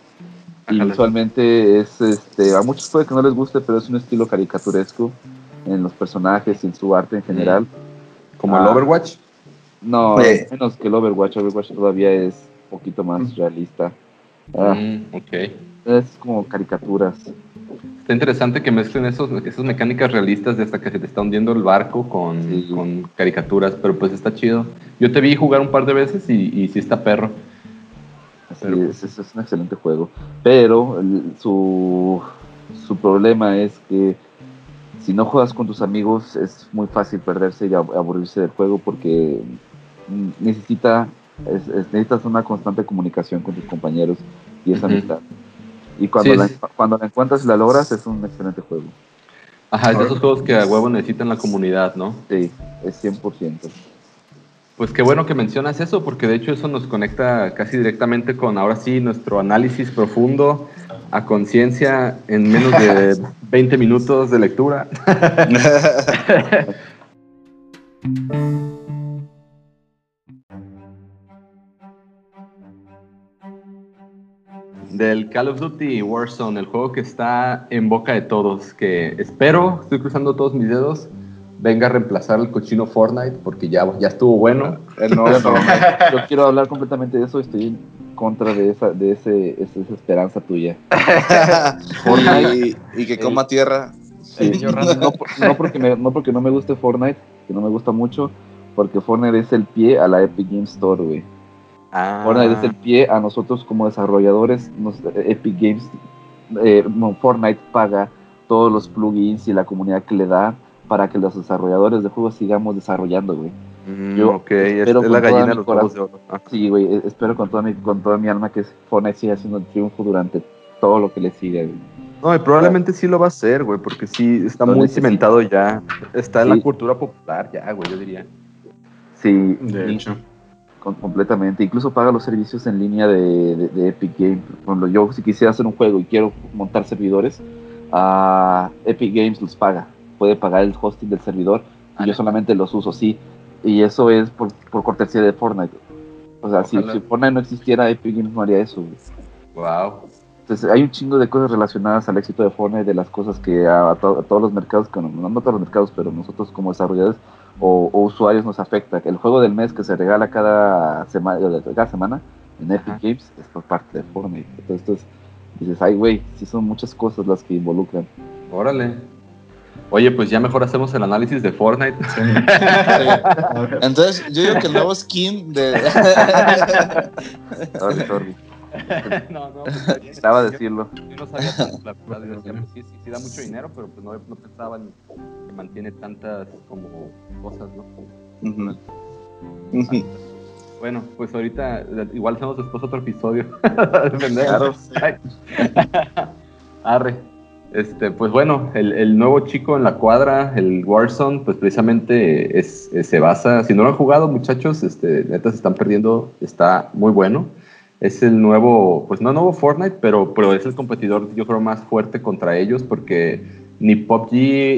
Y visualmente es, este, a muchos puede que no les guste, pero es un estilo caricaturesco en los personajes y en su arte en general.
¿Como el ah, Overwatch?
No, menos que el Overwatch. Overwatch todavía es un poquito más mm. realista. Ah,
mm, ok.
Es como caricaturas.
Está interesante que mezclen esos, esas mecánicas realistas de hasta que se te está hundiendo el barco con, con caricaturas, pero pues está chido. Yo te vi jugar un par de veces y, y sí está perro.
Es, es, un excelente juego. Pero su, su problema es que si no juegas con tus amigos es muy fácil perderse y aburrirse del juego porque necesita, necesitas una constante comunicación con tus compañeros y esa amistad. Y cuando, la, cuando la encuentras y la logras, es un excelente juego.
Ajá, es de esos juegos que a huevo necesitan la comunidad, ¿no?
Sí, es 100%.
Pues qué bueno que mencionas eso, porque de hecho eso nos conecta casi directamente con ahora sí nuestro análisis profundo a conciencia en menos de 20 minutos de lectura. del Call of Duty Warzone, el juego que está en boca de todos, que espero, estoy cruzando todos mis dedos, venga a reemplazar el cochino Fortnite, porque ya, ya estuvo bueno.
Eh, no, yo quiero hablar completamente de eso, estoy en contra de esa, de ese, esa, esperanza tuya.
Fortnite y, que coma tierra.
no, porque no porque no me guste Fortnite, que no me gusta mucho, porque Fortnite es el pie a la Epic Games Store, güey. Ah. Fortnite es el pie a nosotros como desarrolladores. Epic Games, eh, Fortnite paga todos los plugins y la comunidad que le da para que los desarrolladores de juegos sigamos desarrollando, güey.
Mm, Yo ok, es, la gallina de los de oro.
Ah. Sí, güey, e, espero con toda, mi, con toda mi alma que Fortnite siga haciendo el triunfo durante todo lo que le sigue,
No, y probablemente sí lo va a hacer, güey, porque sí está muy cimentado ya. Está en la cultura popular ya, güey, yo diría.
Sí.
De hecho
completamente. Incluso paga los servicios en línea de, de- de Epic Games. Por ejemplo, yo si quisiera hacer un juego y quiero montar servidores, a Epic Games los paga. Puede pagar el hosting del servidor y yo solamente los uso, sí. Y eso es por, por cortesía de Fortnite. O sea, si, si Fortnite no existiera, Epic Games no haría eso.
Wow.
Entonces hay un chingo de cosas relacionadas al éxito de Fortnite, de las cosas que a, a to- a todos los mercados, que no, no a todos los mercados, pero nosotros como desarrolladores o, o usuarios nos afecta. El juego del mes que se regala cada semana, cada semana en Epic
Ajá.
Games es por parte de Fortnite. Entonces dices, ay güey, sí son muchas cosas las que involucran.
Órale. Oye, pues ya mejor hacemos el análisis de Fortnite.
Sí.
Entonces, yo digo que el nuevo skin de.
Sorry, sorry.
no, no, pues.
Necesitaba
Yo-
decirlo.
Yo no sabía, la verdad, yo decía, pues sí, sí, sí da mucho dinero, pero pues no, no pensaba en que mantiene tantas como cosas, ¿no?
Ujú. Ujú.
Bueno, pues ahorita igual hacemos después otro episodio.
Claro.
Arre. Este, pues bueno, el, el nuevo chico en la cuadra, el Warzone, pues precisamente es, es- se basa, si no lo han jugado muchachos, este, neta se están perdiendo, está muy bueno. Es el nuevo, pues no nuevo Fortnite, pero, pero es el competidor yo creo más fuerte contra ellos porque ni PUBG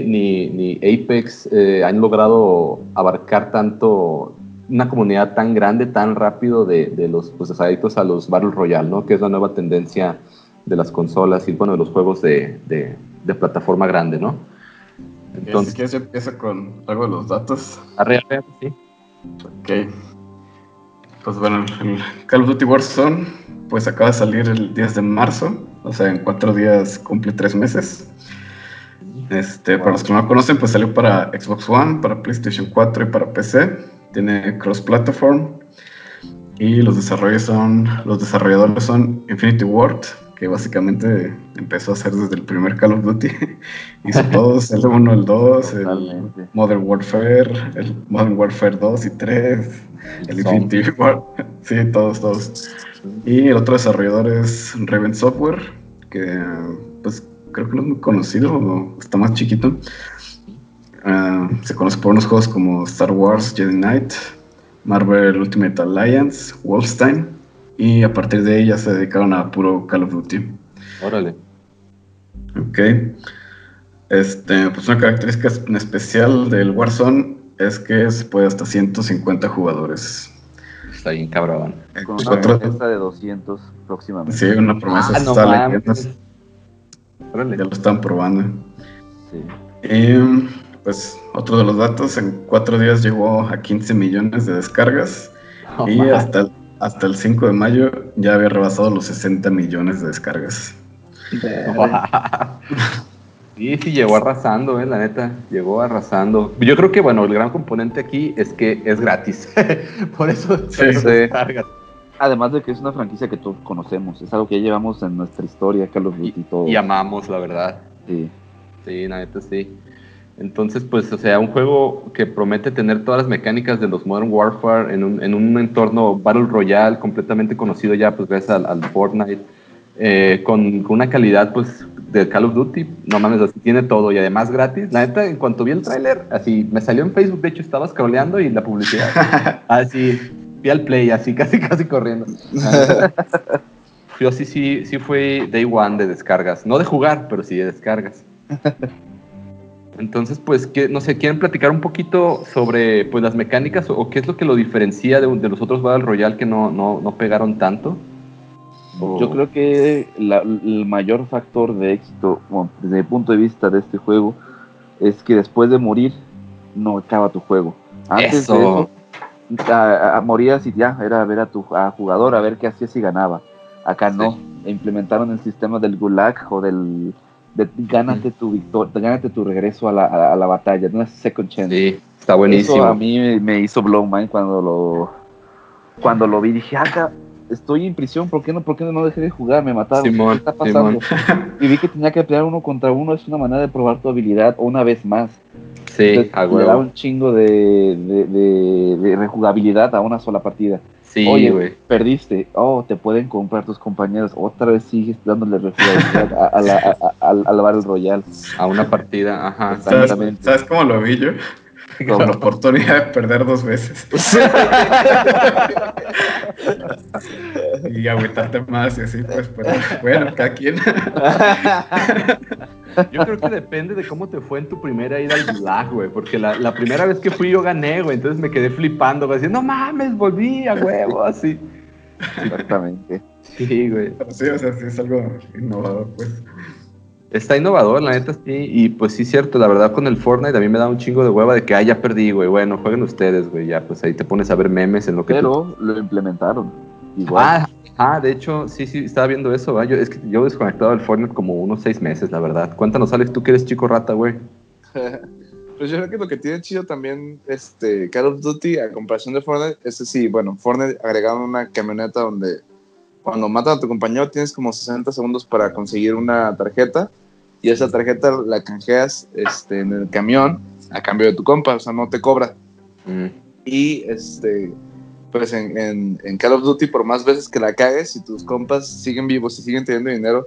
ni, ni Apex eh, han logrado abarcar tanto una comunidad tan grande, tan rápido de, de los pues, adictos a los Battle Royale, ¿no? Que es la nueva tendencia de las consolas y bueno, de los juegos de, de- de plataforma grande, ¿no?
si
Entonces,
quieres, yo empiezo con algo de los datos.
arre, sí.
Ok. Pues bueno, el Call of Duty Warzone pues acaba de salir el 10 de marzo, o sea, en cuatro días cumple tres meses. Este, para los que no lo conocen, pues salió para Xbox One, para PlayStation 4 y para PC. Tiene cross-platform. Y los desarrollos son, los desarrolladores son Infinity Ward, que básicamente empezó a hacer desde el primer Call of Duty. Hizo todos, el 1, el 2, el. Modern Warfare, el Modern Warfare 2 y 3, el Infinity War. Sí, todos, todos. Y el otro desarrollador es Raven Software, que pues creo que no es muy conocido, está más chiquito. Ah, se conoce por unos juegos como Star Wars Jedi Knight, Marvel Ultimate Alliance, Wolfenstein, y a partir de ahí ya se dedicaron a puro Call of Duty.
Órale.
Ok. Este, pues una característica en especial del Warzone es que se puede hasta 150 jugadores.
Está bien cabrón.
Con
Pues
una promesa de 200 próximamente.
Sí, una promesa
Ah, no Órale.
ya lo están probando.
Sí.
Y pues otro de los datos, en cuatro días llegó a 15 millones de descargas
No
y
mames.
hasta el, hasta el 5 de mayo ya había rebasado los 60 millones de descargas.
Sí, sí, llegó arrasando, eh, la neta, llegó arrasando. Yo creo que, bueno, el gran componente aquí es que es gratis. por eso
Sí.
se descarga.
Además de que es una franquicia que todos conocemos, es algo que ya llevamos en nuestra historia, Call of Duty y todo.
Y amamos, la verdad.
Sí.
Sí, la neta sí. Entonces, pues, o sea, un juego que promete tener todas las mecánicas de los Modern Warfare en un, en un entorno Battle Royale completamente conocido ya, pues, gracias al, al Fortnite, eh, con, con una calidad, pues, de Call of Duty, no mames, así tiene todo y además gratis. La neta, en cuanto vi el tráiler, así, me salió en Facebook, de hecho, estaba scrolleando y la publicidad, así, vi al play, así, casi, casi corriendo. Yo sí, sí, sí fue day one de descargas. No de jugar, pero sí de descargas. Entonces, pues, que, no sé, ¿quieren platicar un poquito sobre pues, las mecánicas o, qué es lo que lo diferencia de, de los otros Battle Royale que no, no, no pegaron tanto? O-
Yo creo que la- el mayor factor de éxito, bueno, desde el punto de vista de este juego, es que después de morir, no acaba tu juego. Antes
Eso.
de eso, a- a- morías y ya, era ver a tu a jugador, a ver qué hacía si ganaba. Acá no, implementaron el sistema del gulag o del de, gánate tu victoria, gánate tu regreso a la, a, a la batalla, no es second chance.
Sí, está
Eso
buenísimo.
a mí me, me hizo blow mind cuando lo cuando lo vi. Dije, acá estoy en prisión, ¿por qué no, por qué no dejé de jugar? Me mataron.
Simón,
¿Qué está pasando?
Simón.
Y vi que tenía que pelear uno contra uno. Es una manera de probar tu habilidad una vez más.
Sí,
Entonces,
a
le da un chingo de, de, de- de rejugabilidad a una sola partida.
Sí,
Oye,
güey.
perdiste. Oh, te pueden comprar tus compañeros. Otra vez sigues dándole rejugabilidad a, a la, a- a- al, Battle Royale.
A una partida, ajá.
¿Sabes,
Exactamente.
¿Sabes cómo lo vi yo? Con la oportunidad de perder dos veces. y agüitarte más y así, pues, pero bueno, cada quien.
Yo creo que depende de cómo te fue en tu primera ida al gulag, güey. Porque la, la, primera vez que fui yo gané, güey. Entonces me quedé flipando, güey. Diciendo, no mames, volví a huevo, así.
Exactamente.
Sí, güey.
Pero sí, o sea, sí es algo innovador, pues.
Está innovador, la neta sí. Y pues sí, cierto, la verdad con el Fortnite a mí me da un chingo de hueva de que, ah, ya perdí, güey. Bueno, jueguen ustedes, güey. Ya, pues ahí te pones a ver memes en lo que.
Pero lo implementaron. Igual.
Ah, ah, de hecho, sí, sí, estaba viendo eso, ¿va? Yo, es que yo he desconectado del Fortnite como unos seis meses, la verdad. Cuéntanos, Alex, tú que eres chico rata, güey.
pues yo creo que lo que tiene chido también este Call of Duty a comparación de Fortnite, ese sí, bueno, Fortnite agregaron una camioneta donde cuando matan a tu compañero tienes como 60 segundos para conseguir una tarjeta y esa tarjeta la canjeas este, en el camión a cambio de tu compa, o sea, no te cobra.
Mm.
Y este, pues en, en, en, Call of Duty, por más veces que la cagues, si tus compas siguen vivos y siguen teniendo dinero,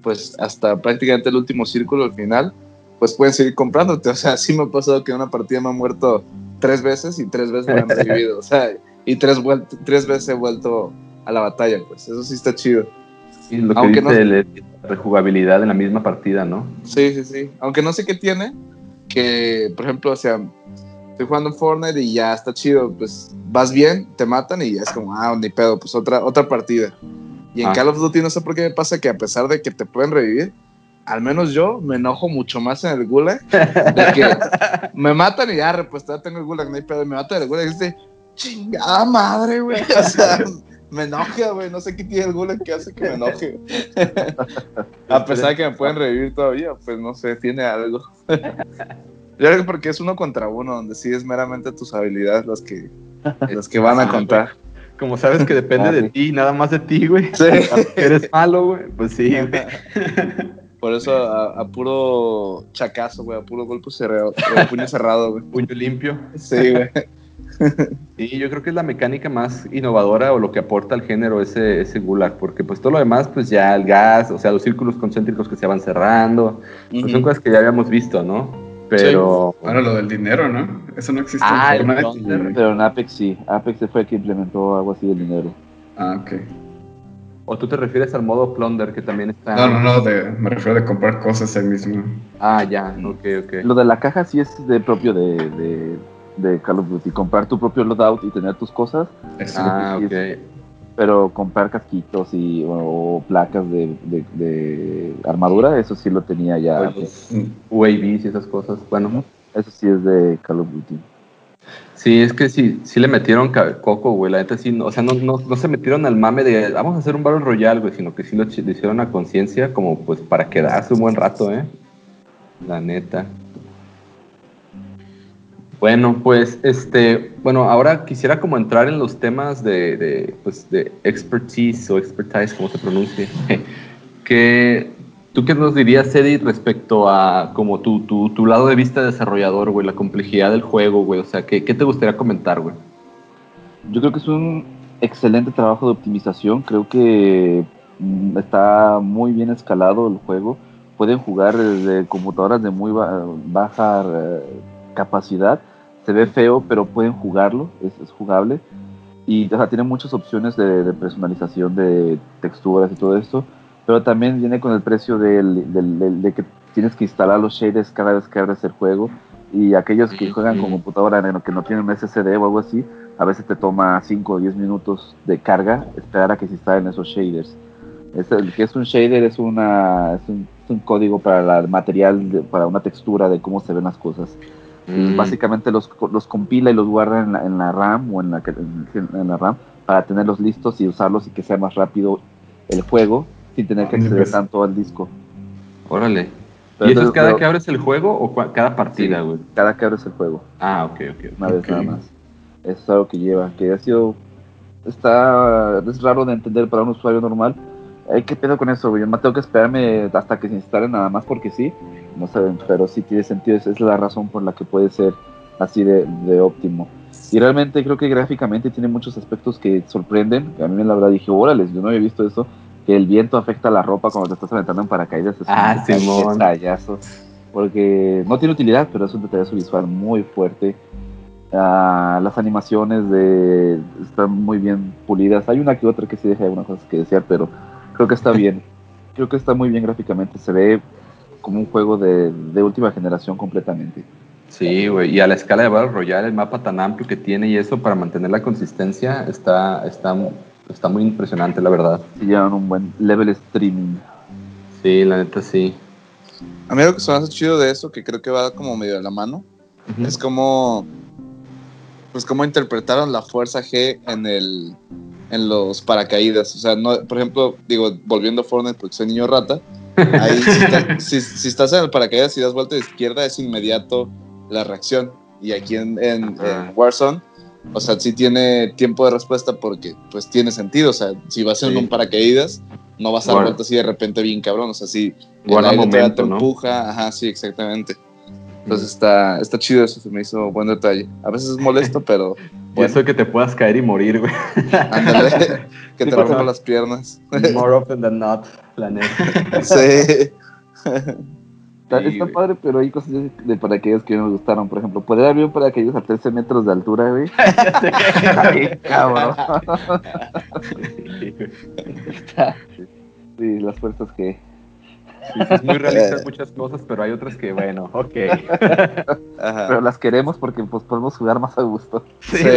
pues hasta prácticamente el último círculo, al final, pues pueden seguir comprándote. O sea, sí me ha pasado que en una partida me han muerto tres veces y tres veces me han revivido. O sea, y tres, tres veces he vuelto a la batalla, pues eso sí está chido.
Y lo que Aunque dice no... la rejugabilidad en la misma partida, ¿no?
Sí, sí, sí. Aunque no sé qué tiene, que, por ejemplo, o sea, estoy jugando en Fortnite y ya está chido, pues vas bien, te matan y ya es como, ah, ni pedo, pues otra, otra partida. Y en ah. Call of Duty no sé por qué me pasa que a pesar de que te pueden revivir, al menos yo me enojo mucho más en el gulag de que me matan y ya, pues ya tengo el gulag, no hay pedo, me matan el gulag y dice, chingada madre, güey. O sea, me enoja, güey. No sé qué tiene el gulag que hace que me enoje. A pesar de que me pueden revivir todavía, pues no sé, tiene algo. Yo creo que porque es uno contra uno, donde sí es meramente tus habilidades las que, las que van a contar.
Como sabes que depende de ti, nada más de ti, güey.
Sí.
Eres malo, güey. Pues sí, güey.
Por eso a, a, puro chacazo, güey, a puro golpe cerrado, puño cerrado, güey.
Puño limpio.
Sí, güey.
Sí, yo creo que es la mecánica más innovadora o lo que aporta al género ese, ese gulag, porque pues todo lo demás, pues ya el gas, o sea, los círculos concéntricos que se van cerrando, pues son cosas que ya habíamos visto, ¿no? Pero...
Sí. Ahora lo del dinero, ¿no? Eso no existe
ah,
en
Fortnite. Pero en Apex sí, Apex fue el que implementó algo así del dinero.
Ah, ok.
¿O tú te refieres al modo plunder que también está...?
No, no, no, de, me refiero de comprar cosas ahí mismo.
Ah, ya, ok, ok.
Lo de la caja sí es de propio de, de de Call of Duty, comprar tu propio loadout y tener tus cosas.
Ah, ok.
Pero comprar casquitos y, o, placas de, de, de, armadura, eso sí lo tenía ya.
Pues, UAVs y esas cosas. Bueno,
eso sí es de Call of Duty.
Sí, es que sí, sí le metieron coco, güey. La neta sí, o sea, no, no, no, se metieron al mame de vamos a hacer un Battle Royale, güey, sino que sí lo, lo hicieron a conciencia, como pues para quedarse un buen rato, ¿eh? La neta. Bueno, pues, este, bueno, ahora quisiera como entrar en los temas de, de, pues, de expertise o expertise, como se pronuncie. que, ¿Tú qué nos dirías, Eddie, respecto a como tu, tu, tu lado de vista de desarrollador, güey, la complejidad del juego, güey? O sea, ¿qué, ¿qué te gustaría comentar, güey?
Yo creo que es un excelente trabajo de optimización. Creo que mm, está muy bien escalado el juego. Pueden jugar desde computadoras de muy baja eh, capacidad se ve feo, pero pueden jugarlo, es, es jugable. Y o sea, tiene muchas opciones de, de, personalización de texturas y todo esto, pero también viene con el precio del, del, del, de que tienes que instalar los shaders cada vez que abres el juego. Y aquellos que juegan con computadora que no tienen un SSD o algo así, a veces te toma 5 o 10 minutos de carga esperar a que se instalen esos shaders. Es el que es un shader es, una, es, un, es un código para el material, de, para una textura de cómo se ven las cosas. Mm. Básicamente los, los, compila y los guarda en la, en la RAM o en la, en la, RAM para tenerlos listos y usarlos y que sea más rápido el juego sin tener que acceder tanto al disco.
Órale. Pero ¿Y eso es cada pero, que abres el juego o cada partida, güey? Sí,
cada que abres el juego.
Ah, ok, ok.
Una okay. vez nada más. Eso es algo que lleva, que ha sido... Está... Es raro de entender para un usuario normal. Ay, ¿Qué pedo con eso, güey? Yo me tengo que esperarme hasta que se instale nada más porque sí no saben, pero sí tiene sentido, esa es la razón por la que puede ser así de, de, óptimo. Y realmente creo que gráficamente tiene muchos aspectos que sorprenden, que a mí la verdad dije, órale, yo no había visto eso, que el viento afecta la ropa cuando te estás aventando en paracaídas. Es
ah,
un
Simón.
porque no tiene utilidad, pero es un detallazo visual muy fuerte. Ah, las animaciones de, están muy bien pulidas. Hay una que otra que sí deja algunas cosas que desear, pero creo que está bien. creo que está muy bien gráficamente. Se ve como un juego de, de última generación completamente.
Sí, güey. Y a la escala de Battle Royale, el mapa tan amplio que tiene y eso para mantener la consistencia está, está, está muy impresionante, la verdad.
Sí, llevan un buen level streaming.
Sí, la neta sí.
A mí lo que se me hace chido de eso, que creo que va como medio de la mano, es como pues cómo interpretaron la fuerza G en el en los paracaídas. O sea, no, por ejemplo, digo, volviendo a Fortnite porque soy niño rata, ahí si, está- si- si estás en el paracaídas y das vuelta de izquierda es inmediato la reacción. Y aquí en, en- en Warzone, o sea, sí tiene tiempo de respuesta porque pues tiene sentido. O sea, si vas en
Sí.
un paracaídas, no vas a dar vuelta así de repente bien cabrón. O sea, sí, el aire
momento,
te
¿no?
empuja. Ajá, sí, exactamente. Entonces está, está chido eso, se me hizo buen detalle. A veces es molesto, pero
Y
bueno,
eso de que te puedas caer y morir, güey.
ándale, que
Sí
te
pasa.
rompan las piernas.
More often than not, la neta.
Sí.
Está,
Sí,
está padre, pero hay cosas de, de paracaídas que no me gustaron. Por ejemplo, poder haber un paracaídas a 13 metros de altura, güey. Bien, cabrón. Sí, las fuerzas que.
Es muy realista en muchas cosas, pero hay otras que, bueno, ok.
Pero las queremos porque pues podemos jugar más a gusto.
Sí,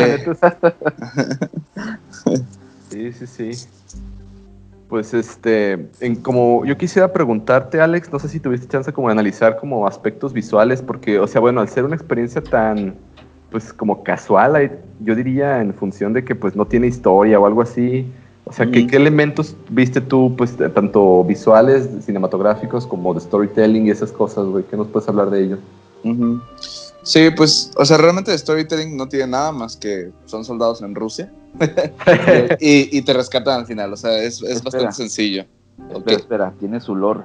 Sí.
sí. Sí. Pues este, en como yo quisiera preguntarte, Alex, no sé si tuviste chance como de analizar como aspectos visuales, porque, o sea, bueno, al ser una experiencia tan, pues como casual, yo diría en función de que pues no tiene historia o algo así, o sea, ¿qué,
Ujú.
qué elementos viste tú, pues, de- tanto visuales, cinematográficos, como de storytelling y esas cosas, güey? ¿Qué nos puedes hablar de ello?
Sí, pues, o sea, realmente el storytelling no tiene nada más que son soldados en Rusia y, y te rescatan al final, o sea, es, es bastante sencillo.
Espera, espera, tiene su lore.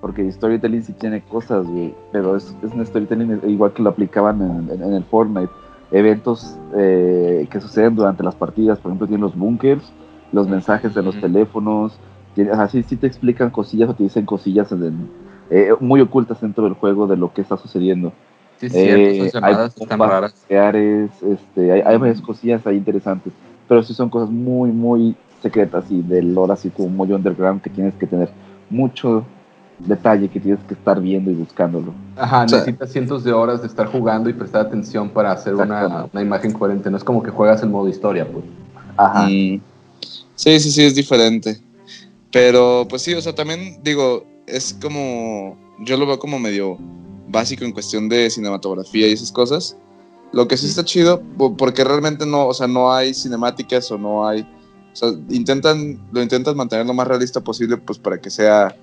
Porque storytelling sí tiene cosas, güey. Pero es, es un storytelling igual que lo aplicaban en, en- en el Fortnite. Eventos eh, que suceden durante las partidas. Por ejemplo, tienen los bunkers, los mensajes en los
Ujú.
teléfonos. Así sí te explican cosillas o te dicen cosillas en el- eh, muy ocultas dentro del juego de lo que está sucediendo.
Sí, cierto,
Eh, hay
están raras.
este, hay, hay varias cosillas ahí interesantes, pero sí son cosas muy, muy secretas y del lore así como muy underground que tienes que tener mucho detalle que tienes que estar viendo y buscándolo.
Ajá,
O sea-
necesitas cientos de horas de estar jugando y prestar atención para hacer una, una imagen coherente. No es como que juegas el modo historia, pues.
Ajá.
Mm. Sí, sí, sí, es diferente. Pero, pues sí, o sea, también digo, es como, yo lo veo como medio básico en cuestión de cinematografía y esas cosas. Lo que sí está chido, po- porque realmente no, o sea, no hay cinemáticas o no hay, o sea, intentan, lo intentan mantener lo más realista posible, pues para que sea,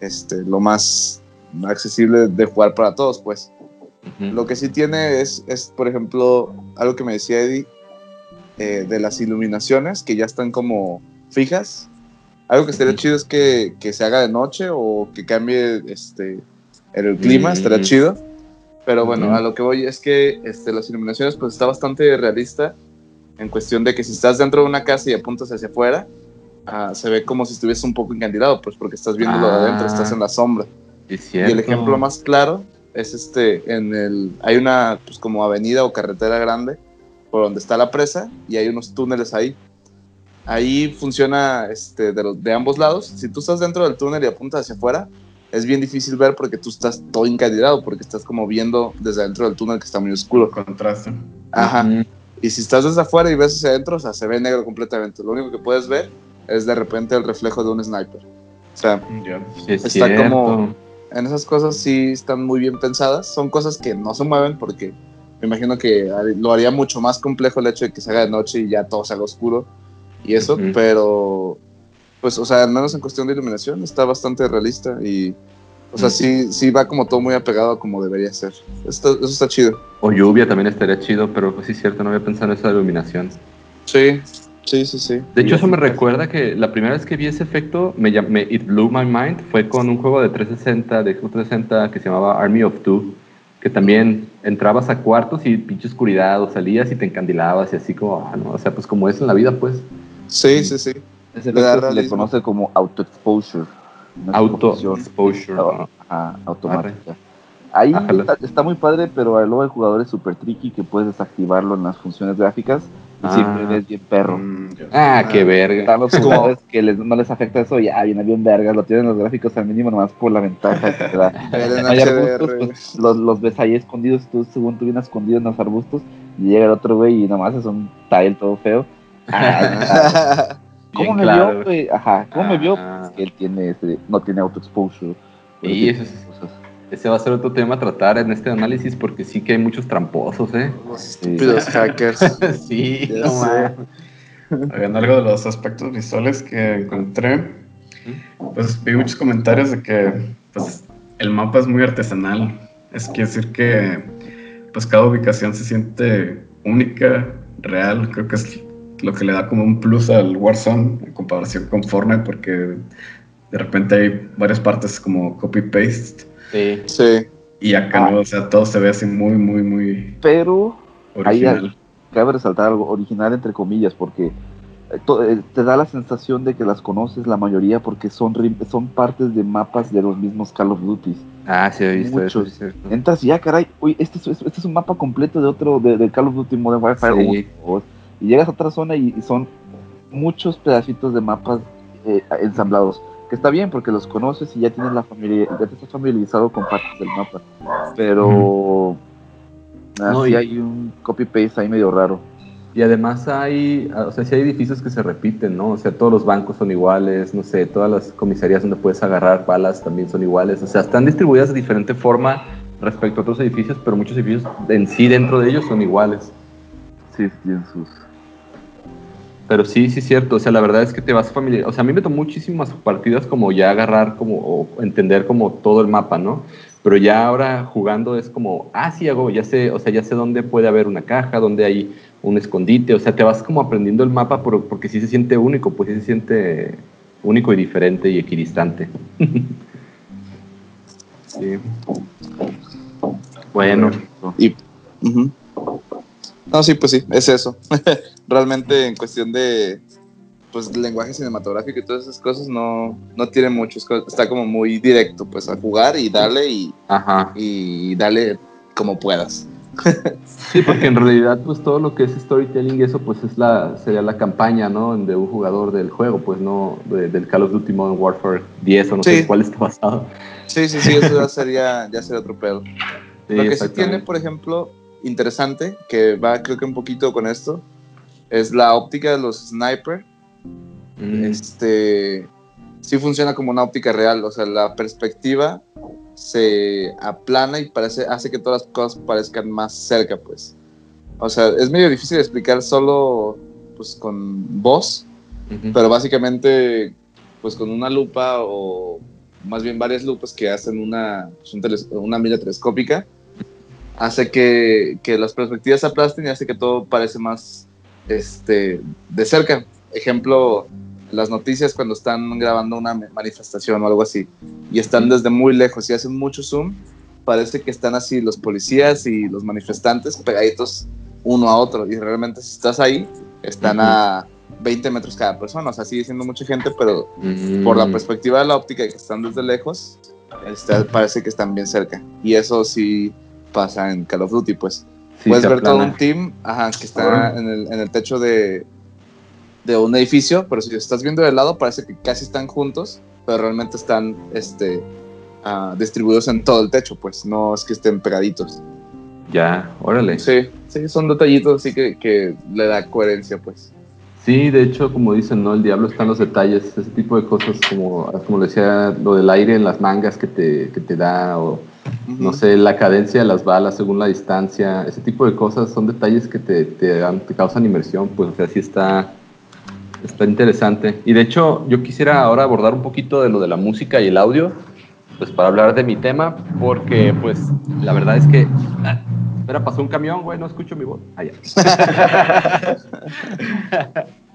este, lo más accesible de jugar para todos, pues. Lo que sí tiene es, es, por ejemplo, algo que me decía Eddie, eh, de las iluminaciones que ya están como fijas. Algo que estaría
Ujú.
chido es que, que se haga de noche o que cambie este, el clima,
Mm.
estaría chido. Pero bueno, a lo que voy es que este, las iluminaciones pues está bastante realista en cuestión de que si estás dentro de una casa y apuntas hacia afuera, ah, se ve como si estuviese un poco encandilado, pues porque estás viendo lo de adentro,
Ah.
estás en la sombra.
Es
Y el ejemplo más claro es este, en el, hay una pues como avenida o carretera grande por donde está la presa y hay unos túneles ahí. Ahí funciona este, de, los- de ambos lados. Si tú estás dentro del túnel y apuntas hacia afuera, es bien difícil ver porque tú estás todo encandilado, porque estás como viendo desde dentro del túnel que está muy oscuro.
Contraste.
Ajá. Y si estás desde afuera y ves hacia adentro, o sea, se ve negro completamente. Lo único que puedes ver es de repente el reflejo de un sniper. O sea.
Sí, es
Está
cierto.
como- en esas cosas sí están muy bien pensadas. Son cosas que no se mueven porque me imagino que lo haría mucho más complejo el hecho de que se haga de noche y ya todo se haga oscuro y eso,
Ujú.
pero pues, o sea, al menos en cuestión de iluminación está bastante realista y, o sea, sí, sí va como todo muy apegado a como debería ser. Esto- eso está chido.
O lluvia también estaría chido, pero pues sí es cierto, no había pensado en esa iluminación.
Sí, sí, sí, sí.
De hecho, eso me recuerda que la primera vez que vi ese efecto, me, me- it blew my mind, fue con un juego de 360, de Xbox 360 que se llamaba Army of Two, que también entrabas a cuartos y pinche oscuridad, o salías y te encandilabas y así como, ah, no, o sea, pues como es en la vida, pues.
Sí, sí, sí.
Ese se le conoce como auto exposure.
Auto exposure.
Au-
¿no?
Ajá, automática. ahí está, está muy padre, pero luego hay jugadores super tricky que puedes desactivarlo en las funciones gráficas y
Ah.
siempre ves bien perro.
Mm.
Ah, qué verga.
Están los jugadores que les, no les afecta eso, ya viene bien vergas, lo tienen los gráficos al mínimo nomás por la ventaja que te da. Hay
HDR,
arbustos, pues, los, los ves ahí escondidos, tú según tú vienes escondido en los arbustos, y llega el otro güey y nomás es un tile todo feo. Ah, ¿Cómo me
claro.
vio, güey? Ajá, ¿cómo me vio?
Ah.
Pues que él tiene ese, no tiene auto exposure.
Y eso es- Ese va a ser otro tema a tratar en este análisis porque sí que hay muchos tramposos, ¿eh?
Los estúpidos hackers.
sí, no
sé.
mames.
Hablando algo de los aspectos visuales que encontré, pues vi muchos comentarios de que pues, el mapa es muy artesanal. Es quiere decir que pues cada ubicación se siente única, real. Creo que es lo que le da como un plus al Warzone en comparación con Fortnite porque de repente hay varias partes como copy-paste
Sí.
Sí.
y acá no, o sea, todo se ve así muy, muy, muy
Pero ahí
original.
cabe resaltar algo original entre comillas, porque eh, eh, te da la sensación de que las conoces la mayoría porque son, rim- son partes de mapas de los mismos Call of Duty.
Ah, sí, he visto eso. Sí, cierto.
Entras y ya, caray, uy, este es, este es un mapa completo de otro, de, de Call of Duty Modern Warfare
Sí.
1, o- y llegas a otra zona y, y son muchos pedacitos de mapas eh, ensamblados. Que está bien porque los conoces y ya tienes la familia, ya te estás familiarizado con partes del mapa. Pero
No,
así
y-
hay un copy paste ahí medio raro.
Y además hay, o sea, sí hay edificios que se repiten, ¿no? O sea, todos los bancos son iguales, no sé, todas las comisarías donde puedes agarrar balas también son iguales. O sea, están distribuidas de diferente forma respecto a otros edificios, pero muchos edificios en sí dentro de ellos son iguales.
Sí, tienen sus.
Pero sí, sí es cierto. O sea, la verdad es que te vas familiar. O sea, a mí me tomó muchísimas partidas como ya agarrar como o entender como todo el mapa, ¿no? Pero ya ahora jugando es como, ah, sí, hago, ya sé, o sea, ya sé dónde puede haber una caja, dónde hay un escondite. O sea, te vas como aprendiendo el mapa por- porque sí se siente único, pues sí se siente único y diferente y equidistante. sí. Bueno,
Ujú. No, sí, pues sí, es eso. Realmente en cuestión de pues lenguaje cinematográfico y todas esas cosas no, no tiene mucho, está como muy directo, pues a jugar y darle y,
ajá.
y dale como puedas.
Sí, porque en realidad pues todo lo que es storytelling y eso pues es la sería la campaña, ¿no? De un jugador del juego, pues no de- del Call of Duty Modern Warfare 10 o no
Sí.
sé cuál está basado.
Sí, sí, sí, eso ya sería, ya sería otro pedo.
Sí,
Lo que sí tiene, por ejemplo, interesante, que va creo que un poquito con esto, es la óptica de los sniper.
Mm,
Este sí funciona como una óptica real, o sea, la perspectiva se aplana y parece, hace que todas las cosas parezcan más cerca, pues. O sea, es medio difícil explicar solo pues con voz, pero básicamente pues con una lupa o más bien varias lupas que hacen una, pues, un una mira telescópica hace que, que las perspectivas se aplasten y hace que todo parece más este, de cerca. Ejemplo, las noticias cuando están grabando una manifestación o algo así y están desde muy lejos y hacen mucho zoom, parece que están así los policías y los manifestantes pegaditos uno a otro y realmente si estás ahí están
Ujú.
a 20 metros cada persona, o sea, sigue siendo mucha gente, pero
Mm,
por la perspectiva de la óptica que están desde lejos, este, parece que están bien cerca. Y eso sí pasa en Call of Duty, pues.
sí,
Puedes ver todo un team ajá, que está en el, en el techo de, de un edificio, pero si estás viendo de lado parece que casi están juntos, pero realmente están este, ah, distribuidos en todo el techo, pues no es que estén pegaditos.
Ya, órale.
Sí, sí, son detallitos así que, que le da coherencia, pues.
Sí, de hecho, como dicen, ¿no? El diablo está en los detalles, ese tipo de cosas como, como decía, lo del aire en las mangas que te, que te da, o no sé, la cadencia de las balas según la distancia, ese tipo de cosas son detalles que te, te, dan- te causan inmersión, pues, o sea, sí está, está interesante. Y de hecho, yo quisiera ahora abordar un poquito de lo de la música y el audio, pues, para hablar de mi tema, porque, pues, la verdad es que... ah, Espera, pasó un camión, güey, no escucho mi voz. Ah, ya.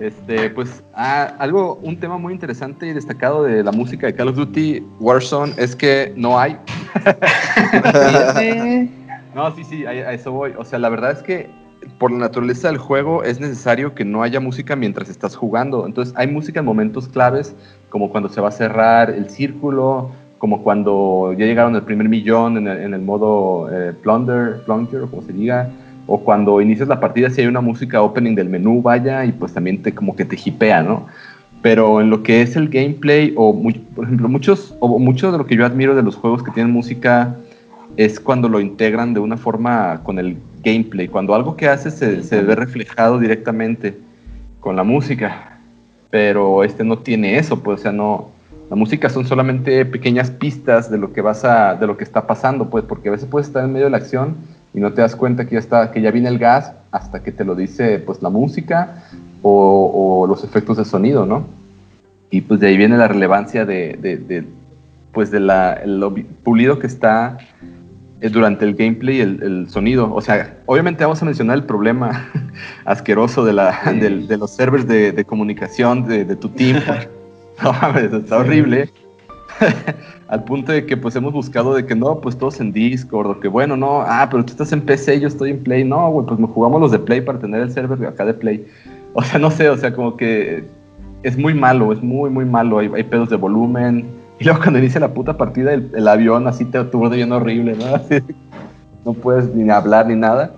Este, pues, ah, algo, un tema muy interesante y destacado de la música de Call of Duty Warzone es que no hay. no, sí, sí, a, a eso voy. O sea, la verdad es que por la naturaleza del juego es necesario que no haya música mientras estás jugando. Entonces, hay música en momentos claves, como cuando se va a cerrar el círculo, como cuando ya llegaron al primer millón en el, en el modo eh, Plunder, Plunger, o como se diga, o cuando inicias la partida si hay una música opening del menú, vaya, y pues también te como que te hipea, ¿no? Pero en lo que es el gameplay, o por ejemplo, muchos, o mucho de lo que yo admiro de los juegos que tienen música es cuando lo integran de una forma con el gameplay, cuando algo que haces se, se ve reflejado directamente con la música, pero este no tiene eso, pues, o sea, no, la música son solamente pequeñas pistas de lo que vas a, de lo que está pasando, pues, porque a veces puedes estar en medio de la acción y no te das cuenta que ya está, que ya viene el gas hasta que te lo dice, pues, la música o, los efectos de sonido, ¿no? Y pues de ahí viene la relevancia de, de, pues, de la, lo pulido que está eh, durante el gameplay el, el, sonido. O sea, obviamente vamos a mencionar el problema asqueroso de, la, de, los servers de, comunicación de, de tu team. No está horrible. Al punto de que pues hemos buscado de que no, pues todos en Discord, o que bueno, no, ah, pero tú estás en PC, yo estoy en Play. No, güey, pues me jugamos los de Play para tener el server acá de Play. O sea, no sé, o sea, como que es muy malo, es muy, muy malo. Hay, pedos de volumen. Y luego cuando inicia la puta partida, el, avión así te tuvo bien horrible, ¿no? no puedes ni hablar ni nada.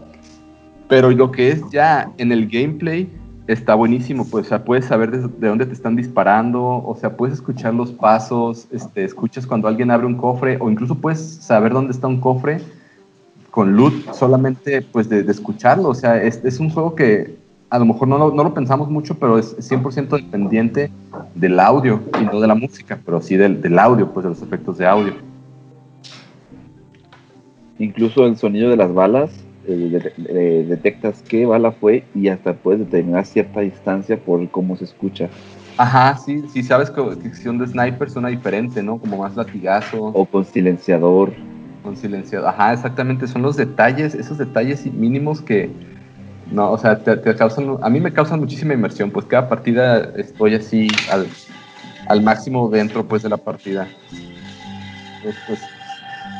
Pero lo que es ya en el gameplay, está buenísimo, pues, o sea, puedes saber de, dónde te están disparando, o sea, puedes escuchar los pasos, este, escuchas cuando alguien abre un cofre, o incluso puedes saber dónde está un cofre con loot solamente, pues, de, escucharlo, o sea, es, es, un juego que a lo mejor no lo, no lo pensamos mucho, pero es 100% dependiente del audio y no de la música, pero sí del, del audio, pues, de los efectos de audio.
Incluso el sonido de las balas eh, detectas qué bala fue y hasta puedes determinar cierta distancia por cómo se escucha.
Ajá, sí, sí sabes que dirección de sniper suena diferente, ¿no? Como más latigazo.
O con silenciador.
Con silenciador, ajá, exactamente, son los detalles, esos detalles mínimos que, no, o sea, te, causan, a mí me causan muchísima inmersión, pues cada partida estoy así al, al máximo dentro, pues, de la partida. Pues, pues,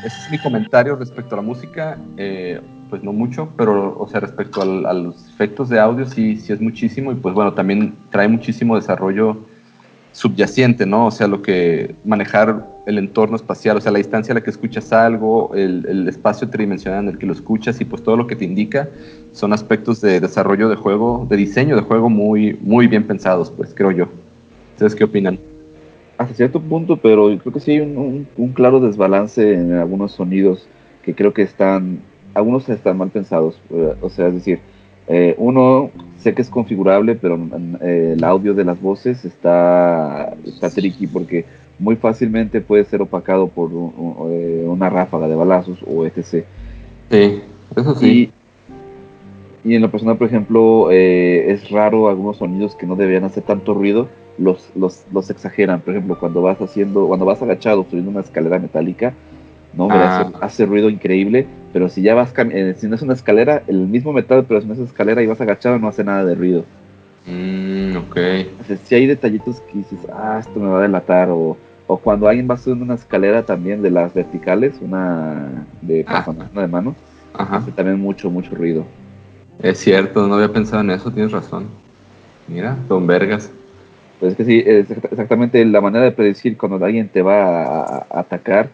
ese es mi comentario respecto a la música. Eh, pues no mucho, pero, o sea, respecto a los efectos de audio, sí, sí es muchísimo. Y pues bueno, también trae muchísimo desarrollo subyacente, ¿no? O sea, lo que manejar el entorno espacial, o sea, la distancia a la que escuchas algo, el, el, espacio tridimensional en el que lo escuchas y pues todo lo que te indica son aspectos de desarrollo de juego, de diseño de juego muy, muy bien pensados, pues creo yo. ¿Ustedes qué opinan?
Hasta cierto punto, pero creo que sí hay un, un claro desbalance en algunos sonidos que creo que están algunos están mal pensados. Eh, o sea, es decir, eh, uno sé que es configurable, pero eh, el audio de las voces está, está tricky porque muy fácilmente puede ser opacado por una ráfaga de balazos o etc.
Sí, eso sí.
Y, en la persona, por ejemplo, es raro algunos sonidos que no deberían hacer tanto ruido, los, los, los exageran. Por ejemplo, cuando vas haciendo, cuando vas agachado subiendo una escalera metálica, ¿no? Ah. Hace, ruido increíble, pero si ya vas, eh, si no es una escalera, el mismo metal, pero si no es escalera y vas agachado, no hace nada de ruido.
Mm, ok.
si hay detallitos que dices, ah, esto me va a delatar, o, o cuando alguien va subiendo una escalera también de las verticales, una de ah. una de mano, hace también mucho, mucho ruido.
Es cierto, no había pensado en eso, tienes razón. Mira, son vergas.
Pues es que sí, es exactamente la manera de predecir cuando alguien te va a atacar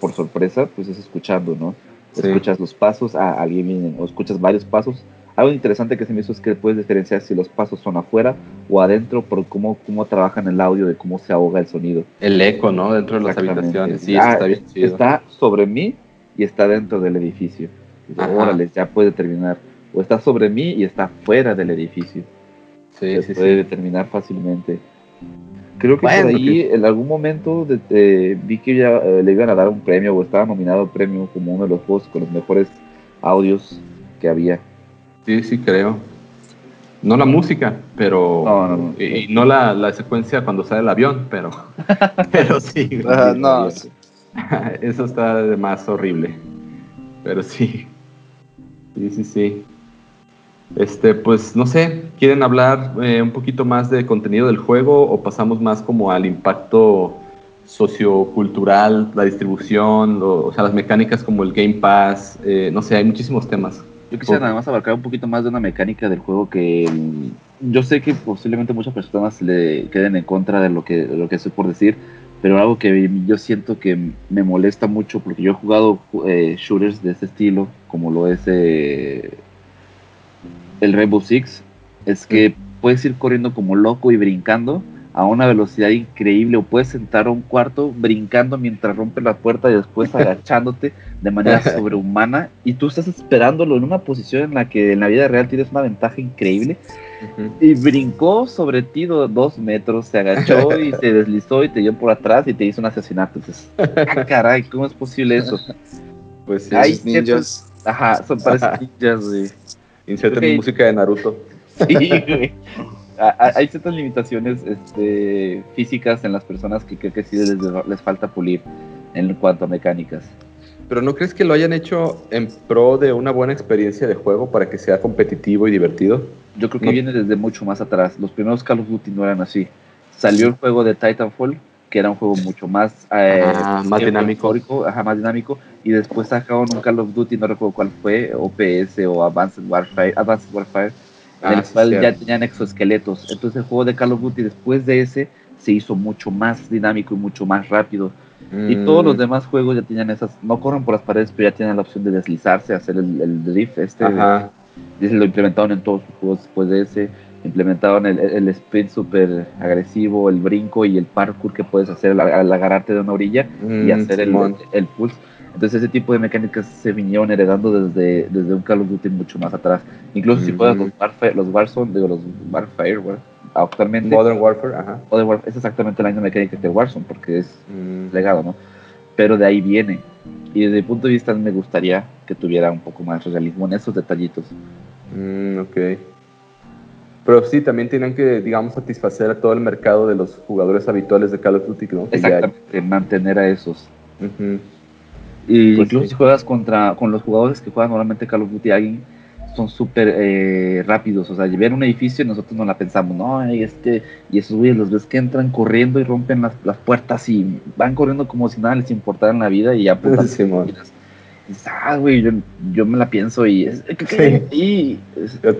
por sorpresa, pues es escuchando, ¿no? Escuchas los pasos, a ah, alguien viene, o escuchas varios pasos. Algo interesante que se me hizo es que puedes diferenciar si los pasos son afuera o adentro por cómo, cómo trabajan el audio, de cómo se ahoga el sonido.
El eco, ¿no? Dentro de las habitaciones. Sí,
ah, está bien chido. Está sobre mí y está dentro del edificio. órale, ya puede terminar. O está sobre mí y está fuera del edificio. Sí, se puede determinar fácilmente. Creo que por ahí en algún momento vi que ya eh, le iban a dar un premio o estaba nominado premio como uno de los juegos con los mejores audios que había.
Sí, sí, creo. No la música, pero. No, no, no. Y, no la, la, secuencia cuando sale el avión, pero. pero sí. no. Eso está de más horrible. Pero sí. Sí, sí, sí. Este, pues no sé, ¿quieren hablar eh, un poquito más de contenido del juego o pasamos más como al impacto sociocultural, la distribución, o, sea, las mecánicas como el Game Pass? Eh, no sé, hay muchísimos temas.
Yo quisiera nada más abarcar un poquito más de una mecánica del juego que mm, yo sé que posiblemente muchas personas le queden en contra de lo que, lo que estoy por decir, pero algo que yo siento que me molesta mucho, porque yo he jugado eh, shooters de ese estilo, como lo es eh, el Rainbow Six, es que puedes ir corriendo como loco y brincando a una velocidad increíble o puedes sentar a un cuarto brincando mientras rompes la puerta y después agachándote de manera sobrehumana y tú estás esperándolo en una posición en la que en la vida real tienes una ventaja increíble y brincó sobre ti dos metros, se agachó y se deslizó y te dio por atrás y te hizo un asesinato. Entonces, ah, caray, ¿cómo es posible eso?
Pues sí,
Hay ninjas. Ajá, son parecen ninjas, güey.
Inserten música de Naruto.
Sí, güey hay ciertas limitaciones este, físicas en las personas que creo que sí les, les falta pulir en cuanto a mecánicas.
Pero ¿no crees que lo hayan hecho en pro de una buena experiencia de juego para que sea competitivo y divertido?
Yo creo que viene desde mucho más atrás. Los primeros Call of Duty no eran así. Salió el juego de Titanfall, que era un juego mucho más,
eh, ah, más dinámico.
Ajá, más dinámico. Y después sacaron un Call of Duty, no recuerdo cuál fue, OPS o Advanced Warfare, Advanced Warfare en el cual ya tenían exoesqueletos. Entonces el juego de Call of Duty después de ese se hizo mucho más dinámico y mucho más rápido. Y mm. todos los demás juegos ya tenían esas, no corren por las paredes, pero ya tienen la opción de deslizarse, hacer el, drift este. Ajá. Y lo implementaron en todos sus juegos después de ese. Implementaron el, el sprint súper agresivo, el brinco y el parkour que puedes hacer al, agarrarte de una orilla y mm, hacer el, el pulse. Entonces ese tipo de mecánicas se vinieron heredando desde, desde un Call of Duty mucho más atrás. Incluso si juegas los, Warfare, los Warzone, digo los Warfare, actualmente...
Modern Warfare, ajá.
Modern Warfare es exactamente la misma mecánica de Warzone porque es mm. legado, ¿no? Pero de ahí viene. Y desde el punto de vista me gustaría que tuviera un poco más realismo en esos detallitos.
Mm, ok. Pero sí, también tienen que, digamos, satisfacer a todo el mercado de los jugadores habituales de Call of Duty, ¿no?
Exactamente, mantener a esos. Y pues incluso si juegas contra, con los jugadores que juegan normalmente Call of Duty, alguien son súper eh, rápidos. O sea, ven un edificio y nosotros no la pensamos, no, y, este, y esos güeyes los ves que entran corriendo y rompen las, las puertas y van corriendo como si nada les importara en la vida y ya pues, ah, güey, yo, me la pienso y es,
sí.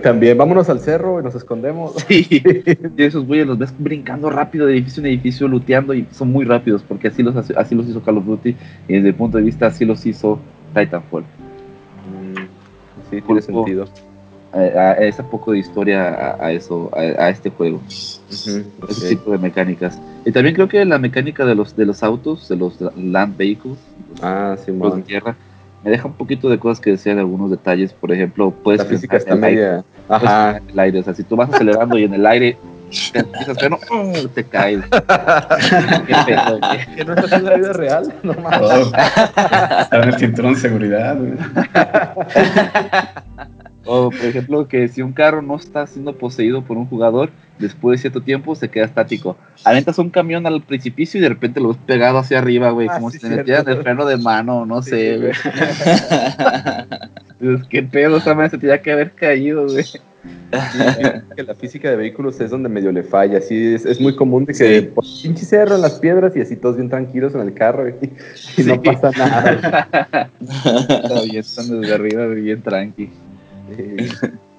también, vámonos al cerro y nos escondemos.
Sí, y esos güeyes los ves brincando rápido de edificio en edificio, luteando y son muy rápidos porque así los, así los hizo Call of Duty y desde el punto de vista así los hizo Titanfall.
Mm, sí, tiene sentido.
A, esa poco de historia a, eso, a, este juego. Ese tipo de mecánicas. Y también creo que la mecánica de los de los autos, de los land vehicles,
ah, sí,
los de tierra, me deja un poquito de cosas que decían algunos detalles. Por ejemplo, puedes
la física está media.
Ajá. En el aire. O sea, si tú vas acelerando y en el aire te empiezas a ¡oh! te caes.
Qué pedo, Que no estás en la vida real, no
oh. Está en el cinturón de seguridad, güey.
O, por ejemplo, que si un carro no está siendo poseído por un jugador, después de cierto tiempo se queda estático. Aventas un camión al precipicio y de repente lo ves pegado hacia arriba, güey, ah, como si te metieran el freno de mano, no sé, güey. ¿Qué pedo? O sea, se tenía que haber caído, güey.
que la física de vehículos es donde medio le falla. Así es, es muy común de que por pinche cerro en las piedras y así todos bien tranquilos en el carro y, no pasa nada.
Todavía están desde arriba bien tranqui.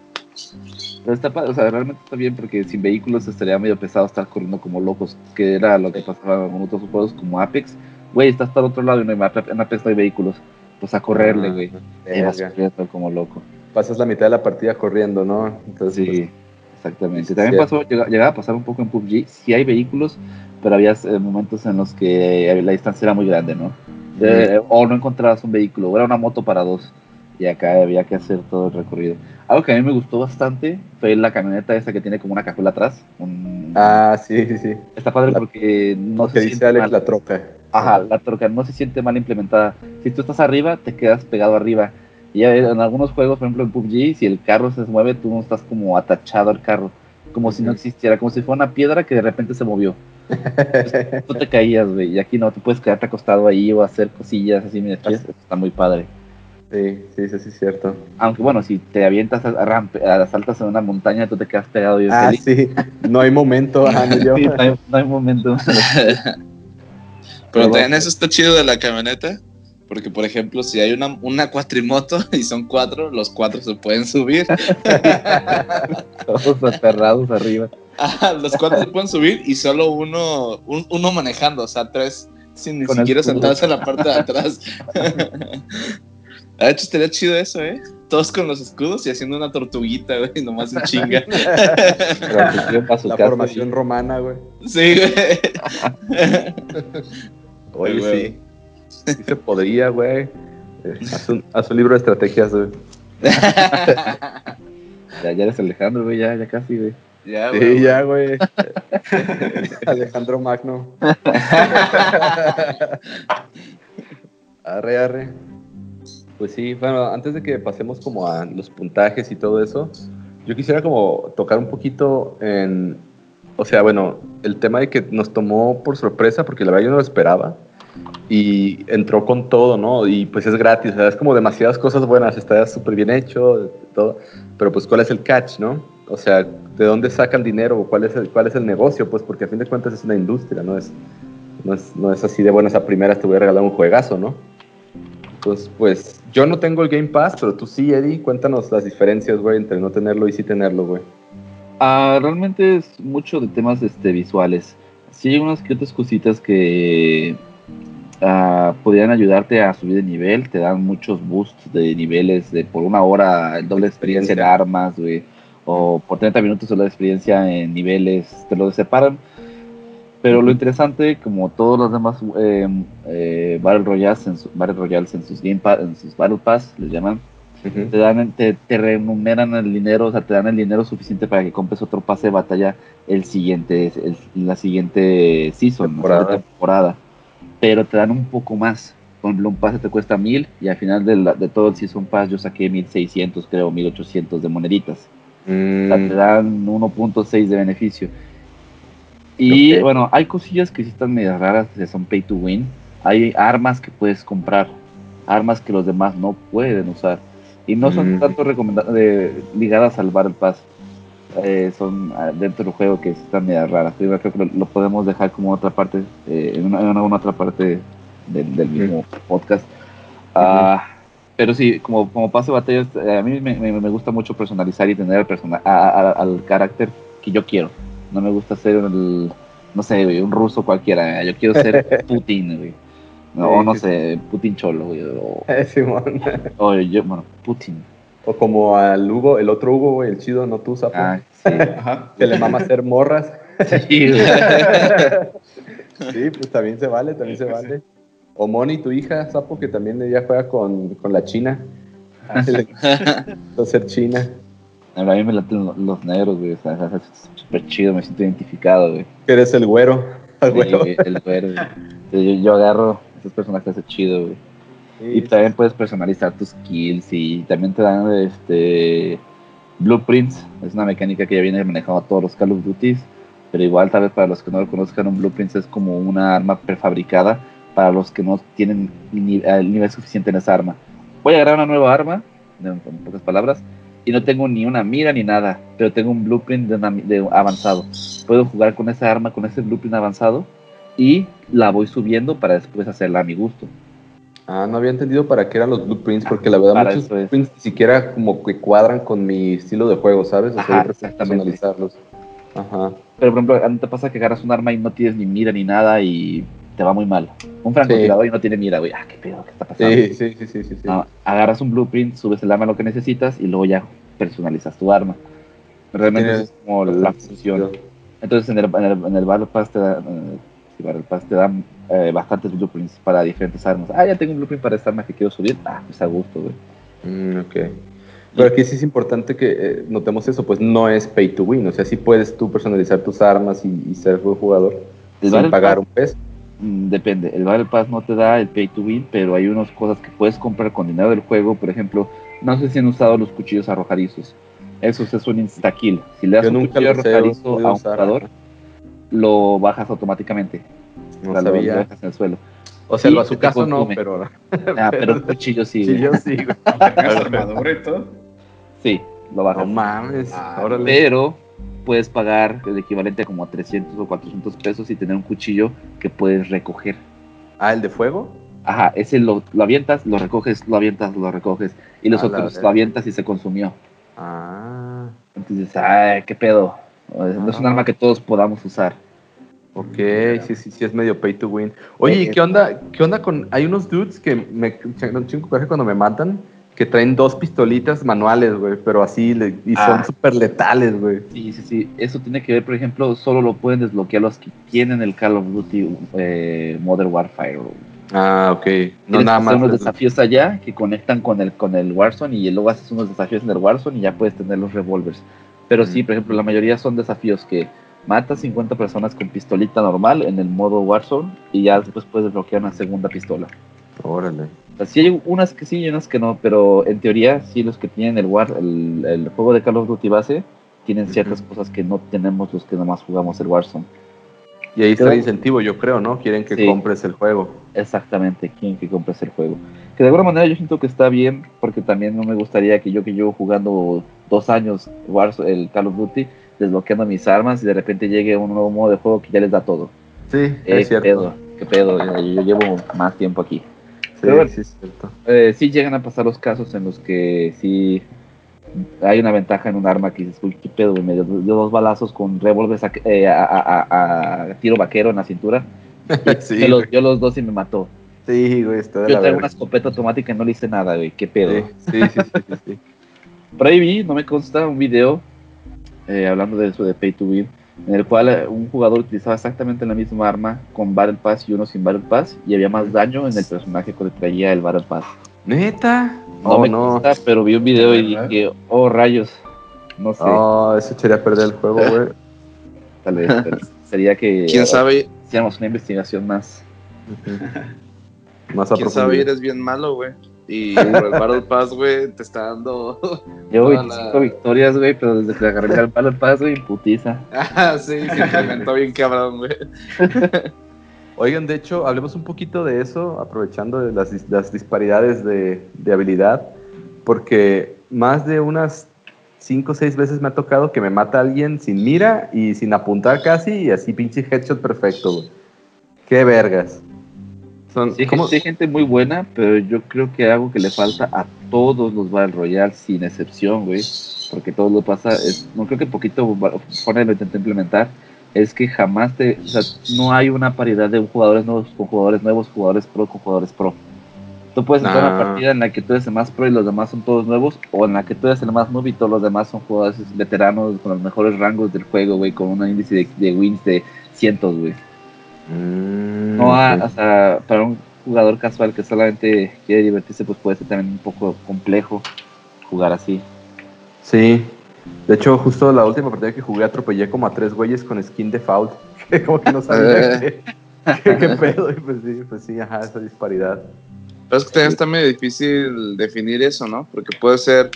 Pero está, o sea, realmente está bien porque sin vehículos estaría medio pesado estar corriendo como locos, que era lo que pasaba con otros juegos como Apex. Güey, estás para otro lado y no hay, en Apex no hay vehículos. Pues a correrle, ah, güey. vas corriendo como loco.
Pasas la mitad de la partida corriendo, ¿no?
Entonces, sí, pues, exactamente. También pasó, llegaba a pasar un poco en PUBG. Sí hay vehículos, pero había eh, momentos en los que la distancia era muy grande, ¿no? Eh, o no encontrabas un vehículo, o era una moto para dos y acá había que hacer todo el recorrido. Algo que a mí me gustó bastante fue la camioneta esa que tiene como una cajuela atrás.
Ah, sí, sí, sí.
Está padre porque no se
siente mal. la troca.
Ajá, la troca no se siente mal implementada. Si tú estás arriba, te quedas pegado arriba. Y en algunos juegos, por ejemplo en PUBG, si el carro se mueve, tú no estás como atachado al carro. Como si no existiera, como si fuera una piedra que de repente se movió. tú te caías, güey. Y aquí no, tú puedes quedarte acostado ahí o hacer cosillas así, mira, está muy padre.
Sí, sí, sí, sí, es cierto.
Aunque bueno, si te avientas a, a, saltas en una montaña, tú te quedas pegado.
Y ah, sí, no hay momento.
yo. sí, no, hay, momento.
Pero también eso está chido de la camioneta, Porque, por ejemplo, si hay una, una cuatrimoto y son cuatro, los cuatro se pueden subir.
Todos aterrados arriba.
Ajá, los cuatro se pueden subir y solo uno, un- uno manejando, o sea, tres sin ni
Con
siquiera sentarse en la parte de atrás. De hecho, estaría chido eso, ¿eh? Todos con los escudos y haciendo una tortuguita, güey, nomás en chinga.
La
casa,
formación romana, güey.
Sí, güey.
Oye,
Güey.
sí. Sí se podría, güey. Eh, Haz un, haz un libro de estrategias, güey.
Ya, ya eres Alejandro, güey, ya, ya casi, güey.
Ya, güey.
Sí, ya, güey.
Alejandro Magno.
Arre, arre. Pues sí, bueno, antes de que pasemos como a los puntajes y todo eso, yo quisiera como tocar un poquito en, o sea, bueno, el tema de que nos tomó por sorpresa, porque la verdad yo no lo esperaba, y entró con todo, ¿no? Y pues es gratis, o sea, es como demasiadas cosas buenas, está súper bien hecho, todo, pero pues ¿cuál es el catch, no? O sea, ¿de dónde sacan dinero? ¿Cuál es el, cuál es el negocio? Pues porque a fin de cuentas es una industria, ¿no? Es, no es, no es así de buenas a primeras te voy a regalar un juegazo, ¿no? Entonces, pues, yo no tengo el Game Pass, pero tú sí, Eddie. Cuéntanos las diferencias, güey, entre no tenerlo y sí tenerlo, güey.
Ah, realmente es mucho de temas este, visuales. Sí hay unas que otras cositas que ah, podrían ayudarte a subir de nivel. Te dan muchos boosts de niveles de por una hora el doble experiencia en armas, güey. O por 30 minutos el doble experiencia en niveles. Te lo separan. Pero lo interesante, como todos los demás eh, eh, Battle, Royales en su- Battle Royales en sus Game Pass, en sus Battle Pass, les llaman, te dan te, te remuneran el dinero, o sea, te dan el dinero suficiente para que compres otro pase de batalla el siguiente, el- la siguiente season, o sea,
Temporada.
temporada. Pero te dan un poco más. Por ejemplo, un pase te cuesta mil y al final de, la- de todo el season pass yo saqué 1600, creo, 1800 de moneditas. O sea, te
Mm,
dan 1.6 de beneficio. Y bueno, hay cosillas que sí están medio raras, que son pay to win. Hay armas que puedes comprar, armas que los demás no pueden usar. Y no son
Mm.
tanto de- ligadas al Battle Pass. Eh, son ah, dentro del juego que están medio raras. Yo creo que lo, lo podemos dejar como otra parte, eh, en, una, en una otra parte del, del mismo podcast. Ah, Pero sí, como, como pase de batallas, eh, a mí me, me- me gusta mucho personalizar y tener al, persona, a- a- al carácter que yo quiero. No me gusta ser el, no sé, güey, un ruso cualquiera. Yo quiero ser Putin, güey. No,
Sí,
no
sí,
sé, Putin Cholo, güey. O,
Eh, Simón.
o yo, bueno, Putin.
O como al Hugo, el otro Hugo, güey, el chido, no tú, sapo.
Ah, sí.
Ajá.
Que le mama hacer morras.
Sí, güey.
Sí, pues también se vale, también se
Pues sí.
vale. O Moni, tu hija, sapo, que también ella juega con, con la China.
Ah,
gusta ser China.
A mí me laten lo- los negros, güey. O sea, es súper chido, me siento identificado, güey.
Eres el güero. El
Sí,
güero.
güey, el güero, güey. Sí, Yo, yo agarro esos personajes es chido, güey. Y
Sí,
también puedes personalizar tus kills y también te dan este blueprints. Es una mecánica que ya viene manejado a todos los Call of Duty. Pero igual, tal vez para los que no lo conozcan, un blueprint es como una arma prefabricada para los que no tienen el nivel suficiente en esa arma. Voy a agarrar una nueva arma, en pocas palabras, y no tengo ni una mira ni nada, pero tengo un blueprint de, una de avanzado. Puedo jugar con esa arma, con ese blueprint avanzado, y la voy subiendo para después hacerla a mi gusto.
Ah, no había entendido para qué eran los blueprints, porque la verdad
Para
muchos
es.
blueprints ni siquiera como que cuadran con mi estilo de juego, ¿sabes? O sea,
Ajá, exactamente.
personalizarlos. Ajá.
Pero, por ejemplo, ¿no te pasa que agarras un arma y no tienes ni mira ni nada y te va muy mal? Un francotirador y no tiene mira, güey. Ah, qué pedo, ¿qué está pasando?
Sí, sí, sí, sí, sí. sí.
No, agarras un blueprint, subes el arma a lo que necesitas y luego ya personalizas tu arma. Realmente es como la función. Entonces, en el, en el, en el Battle Pass te dan, eh, Battle Pass te dan eh, bastantes blueprints para diferentes armas. Ah, ya tengo un blueprint para esta arma que quiero subir. Ah, pues a gusto, güey.
Mm, ok. Pero aquí sí es importante que eh, notemos eso, pues no es pay to win, o sea, sí puedes tú personalizar tus armas y, y ser buen jugador
El
sin
Battle
pagar
Pass-
un peso.
Mm, Depende, el Battle Pass no te da el pay to win, pero hay unas cosas que puedes comprar con dinero del juego. Por ejemplo, no sé si han usado los cuchillos arrojadizos. Eso es un insta-kill. Si le das
Yo
un
nunca
cuchillo arrojadizo a un
usar,
jugador, lo bajas automáticamente.
No
O sea, lo- lo
sabía.
dejas en el suelo.
O sea, el
Sí,
bazucazo
te
no,
consume.
pero
Ah, pero un cuchillo sí,
yo sí, güey.
Tengas armadura y todo.
Sí, lo bajas.
No mames,
Ah,
órale.
Pero puedes pagar el equivalente a como a 300 o 400 pesos y tener un cuchillo que puedes recoger.
Ah, ¿el de fuego?
Ajá, ese lo, lo avientas, lo recoges, lo avientas, lo recoges. Y los otros lo avientas y se consumió.
Ah,
Entonces, ay, qué pedo. No es un
Ah.
arma que todos podamos usar.
ok, sí, sí, sí, es medio pay to win. Oye, ¿y
Eh,
qué onda, qué onda con, hay unos dudes que me chingo cuando me matan, que traen dos pistolitas manuales, güey, pero así, le- y son
Ah.
súper letales, güey.
Sí, sí, sí. Eso tiene que ver, por ejemplo, solo lo pueden desbloquear los que tienen el Call of Duty eh, Modern Warfare.
Ah, ok. No nada
hacer
más.
unos desafíos allá que conectan con el, con el Warzone y luego haces unos desafíos en el Warzone y ya puedes tener los revólveres. Pero sí, por ejemplo, la mayoría son desafíos que matas 50 personas con pistolita normal en el modo Warzone y ya después puedes desbloquear una segunda pistola.
Órale.
O sea, sí hay unas que sí y unas que no, pero en teoría sí los que tienen el, War, el, el juego de Call of Duty base tienen ciertas cosas que no tenemos los que nomás jugamos el Warzone.
Y ahí está el incentivo, yo creo, ¿no? Quieren que
Sí.
compres el juego.
Exactamente, quién que compres el juego. Que de alguna manera yo siento que está bien, porque también no me gustaría que yo que llevo jugando dos años Warzone, el Call of Duty, desbloqueando mis armas y de repente llegue un nuevo modo de juego que ya les da todo.
Sí,
Eh,
es
qué
cierto.
pedo, qué pedo, yo llevo más tiempo aquí.
Sí,
Pero bueno.
sí, es cierto.
Eh, sí llegan a pasar los casos en los que sí hay una ventaja en un arma que dices, uy, qué pedo, me dio, dio dos balazos con revólveres a, eh, a- a- a- a tiro vaquero en la cintura.
sí,
me los dio los dos y me mató.
sí, güey, está de
Yo
la
traigo una escopeta automática y no le hice nada, güey, qué pedo.
Sí, sí, sí, sí, sí, sí.
Por ahí vi, no me consta, un video eh, hablando de eso de Pay to Win, en el cual eh, un jugador utilizaba exactamente la misma arma con Battle Pass y uno sin Battle Pass y había más daño en el personaje que le traía el Battle Pass.
¿Neta?
No
oh,
me
no.
consta, pero vi un video y dije, oh rayos, no sé,
Oh, eso echaría a perder el juego, güey.
tal vez, pero sería que
¿Quién sabe?
hiciéramos una investigación más.
Más a
¿Quién sabe? Eres bien malo, güey. Y el Battle Pass, güey, te está dando.
Llevo
Toda
25
la-
victorias, güey, pero desde que agarré el Battle Pass, güey, putiza.
ah, sí, se incrementó bien cabrón, güey.
Oigan, de hecho, hablemos un poquito de eso, aprovechando de las, las disparidades de, de habilidad, porque más de unas 5 o 6 veces me ha tocado que me mata alguien sin mira y sin apuntar casi, y así pinche headshot perfecto, güey. Qué vergas. Son,
Sí,
¿cómo?
sí gente muy buena, pero yo creo que algo que le falta a todos los Battle Royale, sin excepción, güey, porque todo lo pasa, es, no creo que poquito Fortnite lo intenta implementar, es que jamás te, o sea, no hay una paridad de jugadores nuevos con jugadores nuevos, jugadores pro con jugadores pro. Tú puedes entrar a
Ah.
una partida en la que tú eres el más pro y los demás son todos nuevos, o en la que tú eres el más noob y todos los demás son jugadores veteranos con los mejores rangos del juego, güey, con un índice de, de wins de cientos, güey.
Mm,
No, ah,
ok.
o sea, para un jugador casual que solamente quiere divertirse, pues puede ser también un poco complejo jugar así.
Sí. De hecho, justo la última partida que jugué atropellé como a tres güeyes con skin default. Que como que no sabía qué, qué, qué pedo. Y pues sí, pues sí, ajá, esa disparidad.
Pero es que también está medio difícil definir eso, ¿no? Porque puede ser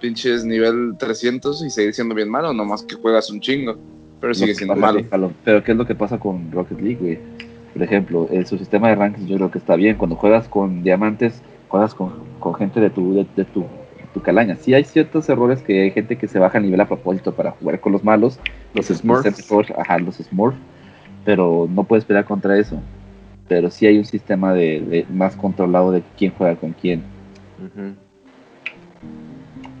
pinches nivel 300 y seguir siendo bien malo, nomás que juegas un chingo. Pero sigue siendo malo.
Pero ¿qué es lo que pasa con Rocket League, güey? Por ejemplo, eh, su sistema de rankings yo creo que está bien. Cuando juegas con diamantes, juegas con, con gente de tu, de, de tu, tu calaña. Sí hay ciertos errores que hay gente que se baja el nivel a propósito para jugar con los malos.
Los
Los
Smurfs.
Ajá, los Smurfs. Pero no puedes pelear contra eso. Pero sí hay un sistema de, de más controlado de quién juega con quién.
Ujú.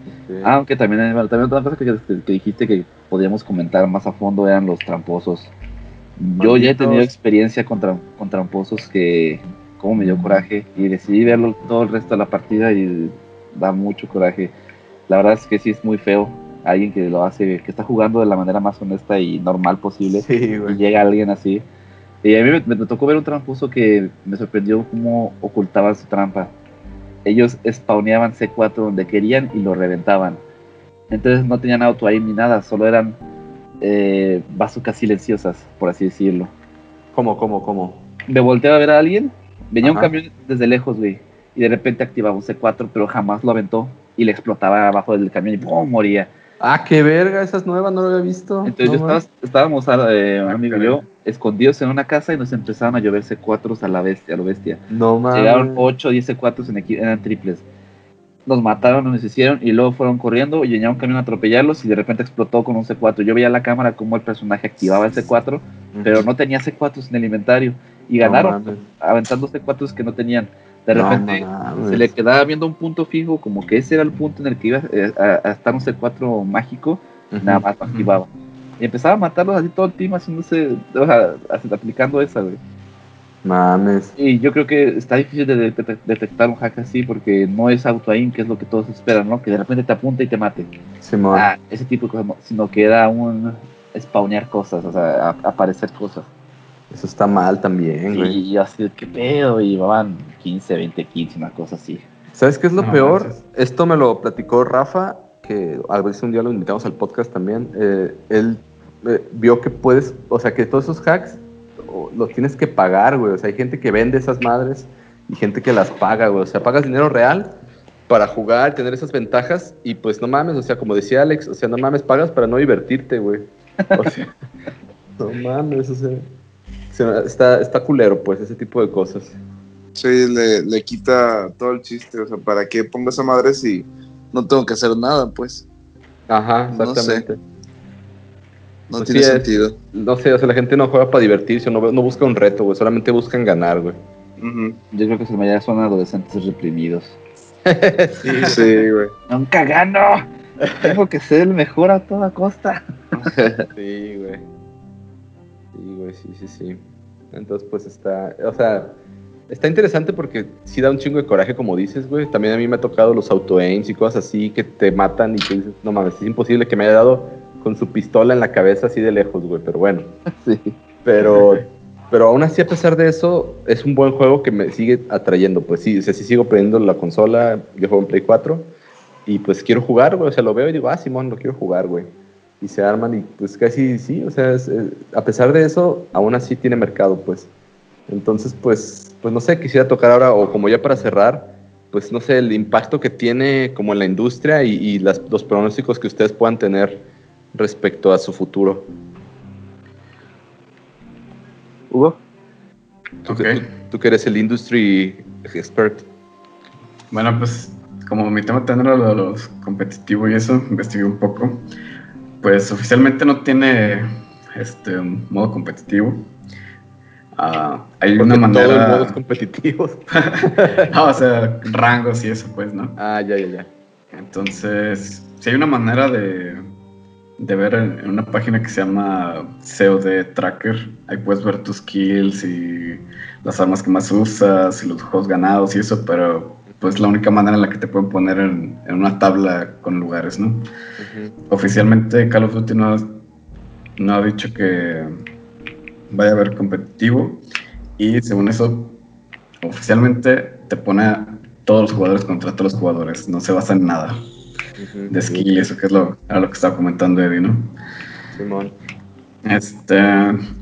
Ok.
Ah, Aunque también, también otra cosa que, que- que dijiste que podíamos comentar más a fondo eran los tramposos. Yo ya he tenido experiencia con, tram- con tramposos que como me dio coraje y decidí verlo todo el resto de la partida y da mucho coraje. La verdad es que sí es muy feo. Alguien que lo hace, que está jugando de la manera más honesta y normal posible
Sí,
y llega alguien así. Y a mí me, me tocó ver un tramposo que me sorprendió cómo ocultaban su trampa. Ellos spawneaban C4 donde querían y lo reventaban. Entonces no tenían auto aim ni nada, solo eran eh, bazucas silenciosas, por así decirlo.
¿Cómo, cómo, cómo?
Me volteaba a ver a alguien, venía un camión desde lejos, güey, y de repente activaba un C4, pero jamás lo aventó y le explotaba abajo del camión y ¡pum! moría.
Ah, qué verga, esa es nueva, no lo había visto.
Entonces
No
yo estaba, estábamos, eh, un
Ah,
amigo y yo, escondidos en una casa y nos empezaron a llover C4s a la bestia, a lo bestia.
No mames.
Llegaron 8 o 10 C4s en eran triples. Nos mataron, nos hicieron y luego fueron corriendo y un camión a atropellarlos y de repente explotó con un C4. Yo veía la cámara como el personaje activaba el C4 pero no tenía C4 en el inventario. Y ganaron aventando C4 que no tenían. De
No
repente se le quedaba viendo un punto fijo, como que ese era el punto en el que iba eh, a, a estar un C4 mágico,
Ujú.
nada más lo activaba. Y empezaba a matarlos así todo el team haciéndose, o sea, aplicando esa, güey.
Mames.
Y yo creo que está difícil de detec- detectar un hack así porque no es auto-aim, que es lo que todos esperan, ¿no? Que de repente te apunte y te mate.
Simón.
Ah, ese tipo de cosas, no, sino que era un spawnear cosas, o sea, a- aparecer cosas.
Eso está mal también, güey.
Y yo así, ¿qué pedo? Y llevaban 15, 20 kills, una cosa así.
¿Sabes qué es lo
No,
peor? Esto me lo platicó Rafa, que a veces un día lo invitamos al podcast también. Eh, él eh, vio que puedes, o sea, que todos esos hacks o, los tienes que pagar, güey. O sea, hay gente que vende esas madres y gente que las paga, güey. O sea, pagas dinero real para jugar, tener esas ventajas y pues no mames, o sea, como decía Alex, o sea, no mames, pagas para no divertirte, güey. O sea, no mames, o sea, o sea, está, está culero, pues, ese tipo de cosas.
Sí, le, le quita todo el chiste. O sea, ¿para qué pongo esa madre si no tengo que hacer nada? Pues
Ajá,
No sé. No
Pues
tiene
sí es.
sentido.
No sé, o sea, la gente no juega para divertirse, no, no busca un reto, güey, solamente buscan ganar, güey.
Yo creo que su mayoría son adolescentes reprimidos.
Sí, güey.
¡Nunca gano! Tengo que ser el mejor a toda costa.
Sí, güey. Sí, güey, sí, sí, sí. Entonces, pues está, o sea, está interesante porque sí da un chingo de coraje, como dices, güey. También a mí me ha tocado los auto-aims y cosas así que te matan y que dices, no mames, es imposible que me haya dado con su pistola en la cabeza así de lejos, güey, pero bueno.
Sí.
Pero, pero aún así, a pesar de eso, es un buen juego que me sigue atrayendo. Pues sí, o sea, sí sigo prendiendo la consola, yo juego en Play 4, y pues quiero jugar, güey. O sea, lo veo y digo, ah, Simón, lo quiero jugar, güey. Y se arman y pues casi sí, o sea, es, eh, a pesar de eso, aún así tiene mercado, pues. Entonces, pues, pues no sé, quisiera tocar ahora, o como ya para cerrar, pues no sé, el impacto que tiene como en la industria y, y las- los pronósticos que ustedes puedan tener respecto a su futuro.
Hugo,
Tú, que, tú- tú que eres el industry expert.
Bueno, pues como mi tema también era lo de los competitivos y eso, investigué un poco. Pues oficialmente no tiene este un modo competitivo. Ah, hay
Porque
una manera.
modo es competitivo.
no, o sea, rangos y eso, pues, ¿no?
ah, ya, ya, ya.
Entonces, si hay una manera de, de ver en, una página que se llama COD Tracker, ahí puedes ver tus kills y las armas que más usas y los juegos ganados y eso, pero pues la única manera en la que te pueden poner en, en una tabla con lugares, ¿no? Oficialmente Call of Duty no, ha- no ha dicho que vaya a haber competitivo y según eso, oficialmente te pone a todos los jugadores contra todos los jugadores, no se basa en nada De skill y eso que es lo, era lo que estaba comentando Eddie, ¿no?
Simón.
Este,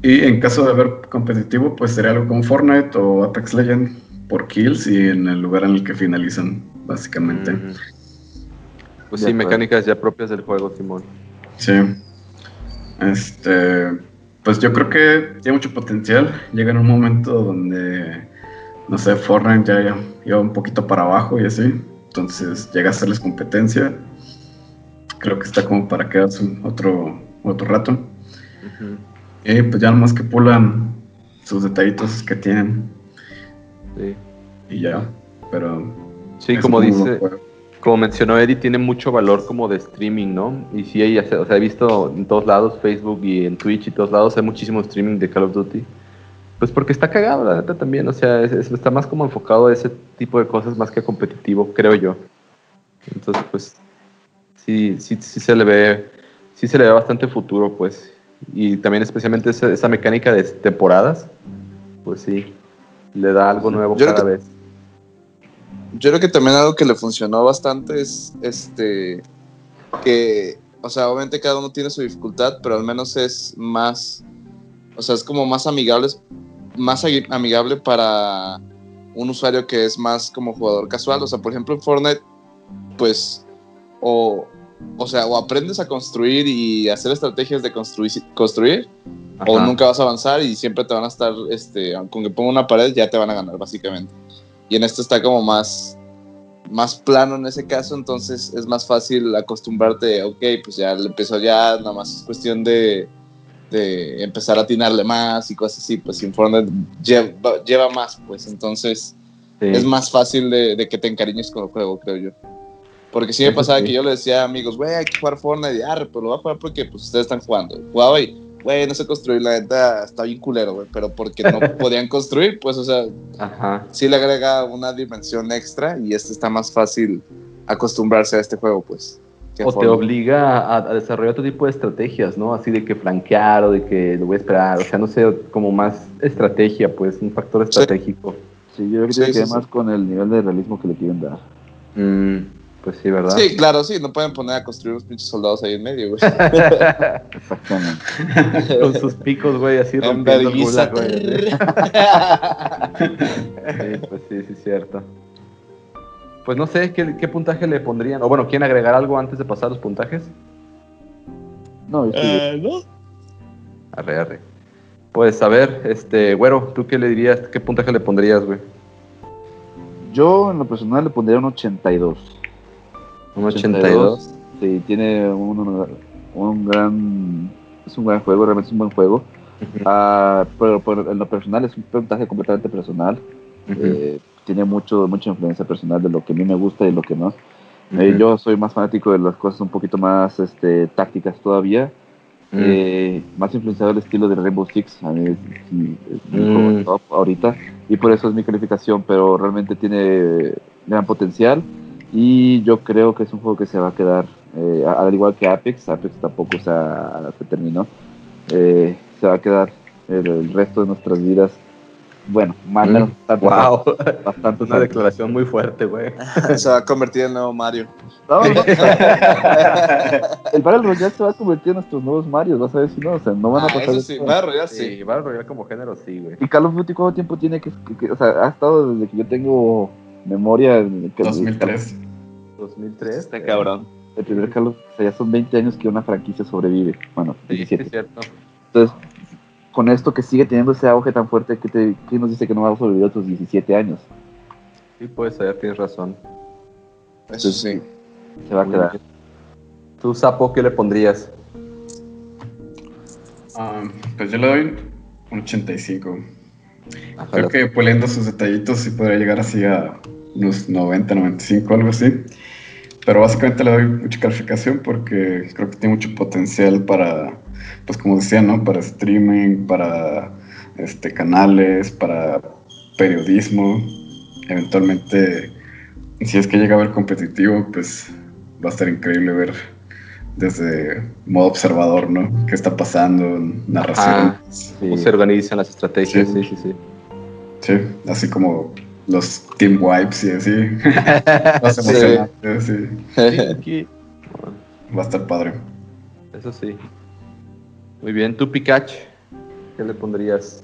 y en caso de haber competitivo, pues sería algo como Fortnite o Apex Legend por kills y en el lugar en el que finalizan, básicamente.
Pues sí, mecánicas ya propias del juego, Simón.
Sí. Este, pues yo creo que tiene mucho potencial. Llega en un momento donde, no sé, Fortnite ya iba un poquito para abajo y así. Entonces llega a hacerles competencia. Creo que está como para quedarse otro, otro rato. Y pues ya nomás que pulan sus detallitos que tienen
Sí,
y ya. Pero
Sí, como dice, como mencionó Eddie, tiene mucho valor como de streaming, ¿no? Y sí, hay, o sea, he visto en todos lados, Facebook y en Twitch y todos lados, hay muchísimo streaming de Call of Duty. Pues porque está cagado, la neta, también. O sea, es- es- está más como enfocado a ese tipo de cosas más que competitivo, creo yo. Entonces, pues, sí, sí, sí se le ve, sí se le ve bastante futuro, pues. Y también especialmente esa, esa mecánica de temporadas, pues sí, le da algo nuevo
Yo
cada
que-
vez.
Yo creo que también algo que le funcionó bastante es este que, o sea, obviamente cada uno tiene su dificultad, pero al menos es más, o sea, es como más amigable, más amigable para un usuario que es más como jugador casual. O sea, por ejemplo, en Fortnite, pues, o, o sea, o aprendes a construir y hacer estrategias de construir, construir o nunca vas a avanzar y siempre te van a estar, este, con que ponga una pared ya te van a ganar básicamente. Y en esto está como más, más plano en ese caso, entonces es más fácil acostumbrarte, ok, pues ya empezó ya, nada más es cuestión de, de empezar a atinarle más y cosas así, pues Informed lleva, lleva más, pues entonces
Sí.
es más fácil de, de que te encariñes con el juego, creo yo. Porque sí me pasaba
sí.
que yo le decía a amigos, güey, hay que jugar Fortnite, y arre, pero lo voy a jugar porque pues ustedes están jugando. Jugaba y, güey, no sé construir, la neta está bien culero, güey, pero porque no podían construir, pues, o sea,
Ajá.
sí le agrega una dimensión extra y este está más fácil acostumbrarse a este juego, pues.
O te obliga a, a desarrollar otro tipo de estrategias, ¿no? Así de que flanquear o de que lo voy a esperar. O sea, no sé, como más estrategia, pues, un factor estratégico.
Sí, yo creo que
Sí,
tiene que
sí,
ver
sí.
más con el nivel de realismo que le quieren dar.
Mm, pues sí, ¿verdad?
Sí, claro, sí, no pueden poner a construir unos pinches soldados ahí en medio, güey.
Exactamente.
Con sus picos, güey, así
En
rompiendo gulag, güey. Sí, pues sí, sí, es cierto. Pues no sé, ¿qué, qué puntaje le pondrían? O bueno, ¿quieren agregar algo antes de pasar los puntajes?
No, yo estoy
Eh, ¿no?
Arre, arre. Pues a ver, este, güero, ¿tú qué le dirías? ¿Qué puntaje le pondrías, güey?
Yo en lo personal le pondría un 82.
Un 82.
Sí, tiene un, un gran. Es un gran juego, realmente es un buen juego.
Ujú,
Ah, pero, pero en lo personal es un puntaje completamente personal.
ujú,
Eh, tiene mucho, mucha influencia personal de lo que a mí me gusta y lo que no. Eh, yo soy más fanático de las cosas un poquito más este, tácticas todavía.
Mm,
Eh, más influenciado el estilo de Rainbow Six. A mí es, es mi
Mm.
top ahorita. Y por eso es mi calificación, pero realmente tiene gran potencial. Y yo creo que es un juego que se va a quedar, eh, al igual que Apex. Apex tampoco se, ha- se terminó. Eh, se va a quedar el, el resto de nuestras vidas. Bueno, o
Mm.
bastante,
Wow,
bastante
una declaración muy fuerte, güey.
Se va a convertir en el nuevo Mario.
No, no. el Battle Royale se va a convertir en nuestros nuevos Marios, vas a ver si no, o sea, no van a
Ah,
pasar.
eso sí, a rollar, sí.
Sí, va a Royal como género, sí, güey.
Y Call of Duty, ¿cuánto tiempo tiene que, que- que- o sea, ha estado desde que yo tengo memoria? El, que-
2003.
2003.
Está cabrón.
El primer Call of o sea, ya son 20 años que una franquicia sobrevive. Bueno,
Sí, sí,
17.
es cierto.
Entonces, con esto que sigue teniendo ese auge tan fuerte, ¿qué, te, qué nos dice que no va a sobrevivir otros 17 años?
Sí, puede ser, tienes razón.
Eso sí.
Se va a quedar.
bien. ¿Tú, Sapo, qué le pondrías?
Ah, pues yo le doy un 85.
Ajá,
Creo que puliendo sus detallitos sí podría llegar así a unos 90, 95, algo así. Pero básicamente le doy mucha calificación porque creo que tiene mucho potencial para, pues como decía, ¿no? Para streaming, para este, canales, para periodismo. Eventualmente, si es que llega a ver competitivo, pues va a estar increíble ver desde modo observador, ¿no? ¿Qué está pasando? Narración.
¿Cómo se organizan las estrategias? Sí,
Sí.
sí, sí.
Sí, así como los team wipes y así. Más
Sí.
emocionante, sí.
Aquí.
Va a estar padre.
Eso sí. Muy bien, ¿tú, Pikachu? ¿Qué le pondrías?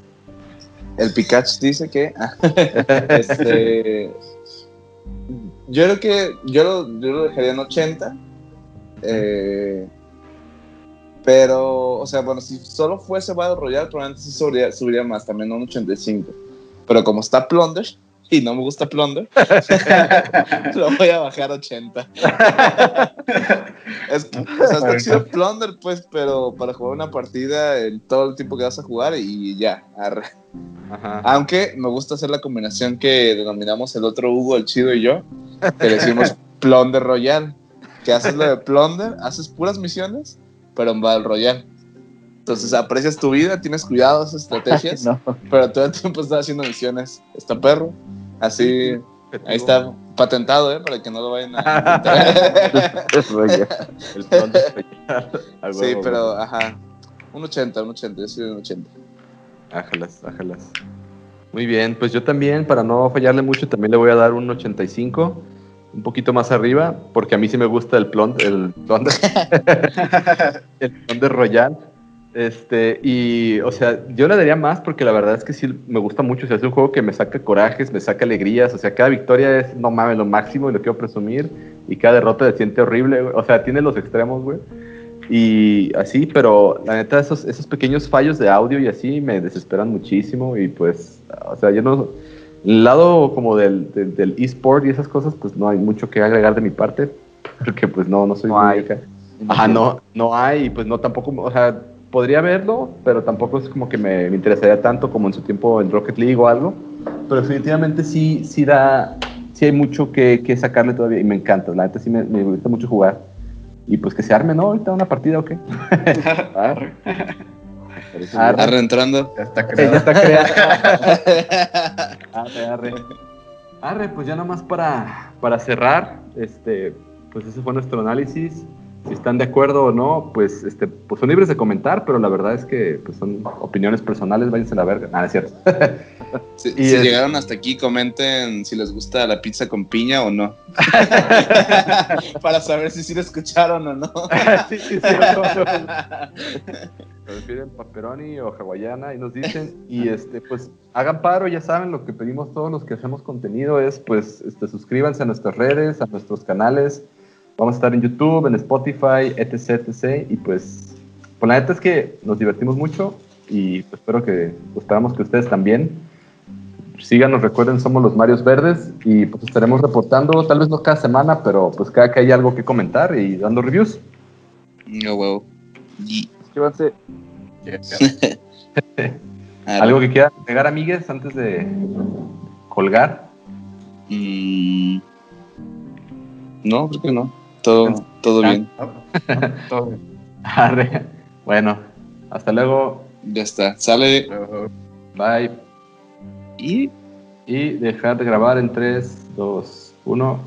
El Pikachu dice que. este, yo creo que. Yo lo, yo lo dejaría en 80. Eh, pero, o sea, bueno, si solo fuese Battle Royale, probablemente sí subiría, subiría más, también a un 85. Pero como está Plunder, y no me gusta Plunder, lo voy a bajar a 80. es o sea, está chido Plunder, pues, pero para jugar una partida en todo el tiempo que vas a jugar y ya, arre.
Ajá.
Aunque me gusta hacer la combinación que denominamos el otro Hugo, el chido y yo, que decimos Plunder Royal. Que haces lo de Plunder, haces puras misiones, pero en Battle Royale. Entonces aprecias tu vida, tienes cuidado, haces estrategias,
No,
pero todo el tiempo estás haciendo misiones. Está perro. Así, ahí está patentado, ¿eh? Para que no lo vayan a.
El de A
sí, pero, ajá. Un 80, un 80, yo soy un 80.
Ájalas, ájalas. Muy bien, pues yo también, para no fallarle mucho, también le voy a dar un 85, un poquito más arriba, porque a mí sí me gusta el plon, el plon de, el plon de Royal. Este, y, o sea, yo le daría más porque la verdad es que sí me gusta mucho. O sea, es un juego que me saca corajes, me saca alegrías. O sea, cada victoria es, no mames, lo máximo y lo quiero presumir. Y cada derrota se siente horrible, güey. O sea, tiene los extremos, güey. Y así, pero la neta, esos, esos pequeños fallos de audio y así me desesperan muchísimo. Y pues, o sea, yo no. El lado como del, del, del eSport y esas cosas, pues no hay mucho que agregar de mi parte. Porque pues no, no soy
No
muy
hay.
acá. Ajá, no, no hay, y pues no tampoco, o sea, podría verlo, pero tampoco es como que me, me interesaría tanto como en su tiempo en Rocket League o algo. Pero definitivamente sí, sí da, sí hay mucho que, que sacarle todavía y me encanta. La neta sí me, me gusta mucho jugar. Y pues que se arme, ¿no? Ahorita una partida o qué.
Arre,
entrando.
ya está
ya
creado.
está creado. Arre, arre. Arre, pues ya nomás para, para cerrar, este, pues ese fue nuestro análisis. Si están de acuerdo o no, pues, este, pues son libres de comentar, pero la verdad es que pues son opiniones personales, váyanse a la verga. Nada, es cierto.
Si,
Y
si
es-
llegaron hasta aquí, comenten si les gusta la pizza con piña o no. Para saber si sí lo escucharon o no.
sí, sí, sí. Prefieren pepperoni o hawaiana y nos dicen y este pues hagan paro ya saben lo que pedimos todos los que hacemos contenido es pues este suscríbanse a nuestras redes a nuestros canales vamos a estar en YouTube en Spotify etc etc y pues pues la neta es que nos divertimos mucho y pues, espero que pues, esperamos que ustedes también síganos recuerden somos los Marios Verdes y pues estaremos reportando tal vez no cada semana pero pues cada que hay algo que comentar y dando reviews
No, huevo.
Suscríbanse.
Arre.
¿Algo que quieran agregar, amigues, antes de colgar?
Mm, no, creo que no. Todo, todo bien.
Todo bien.
Arre. Bueno, hasta luego.
Ya está. Sale.
Bye.
Y
Y dejar de grabar en 3, 2, 1.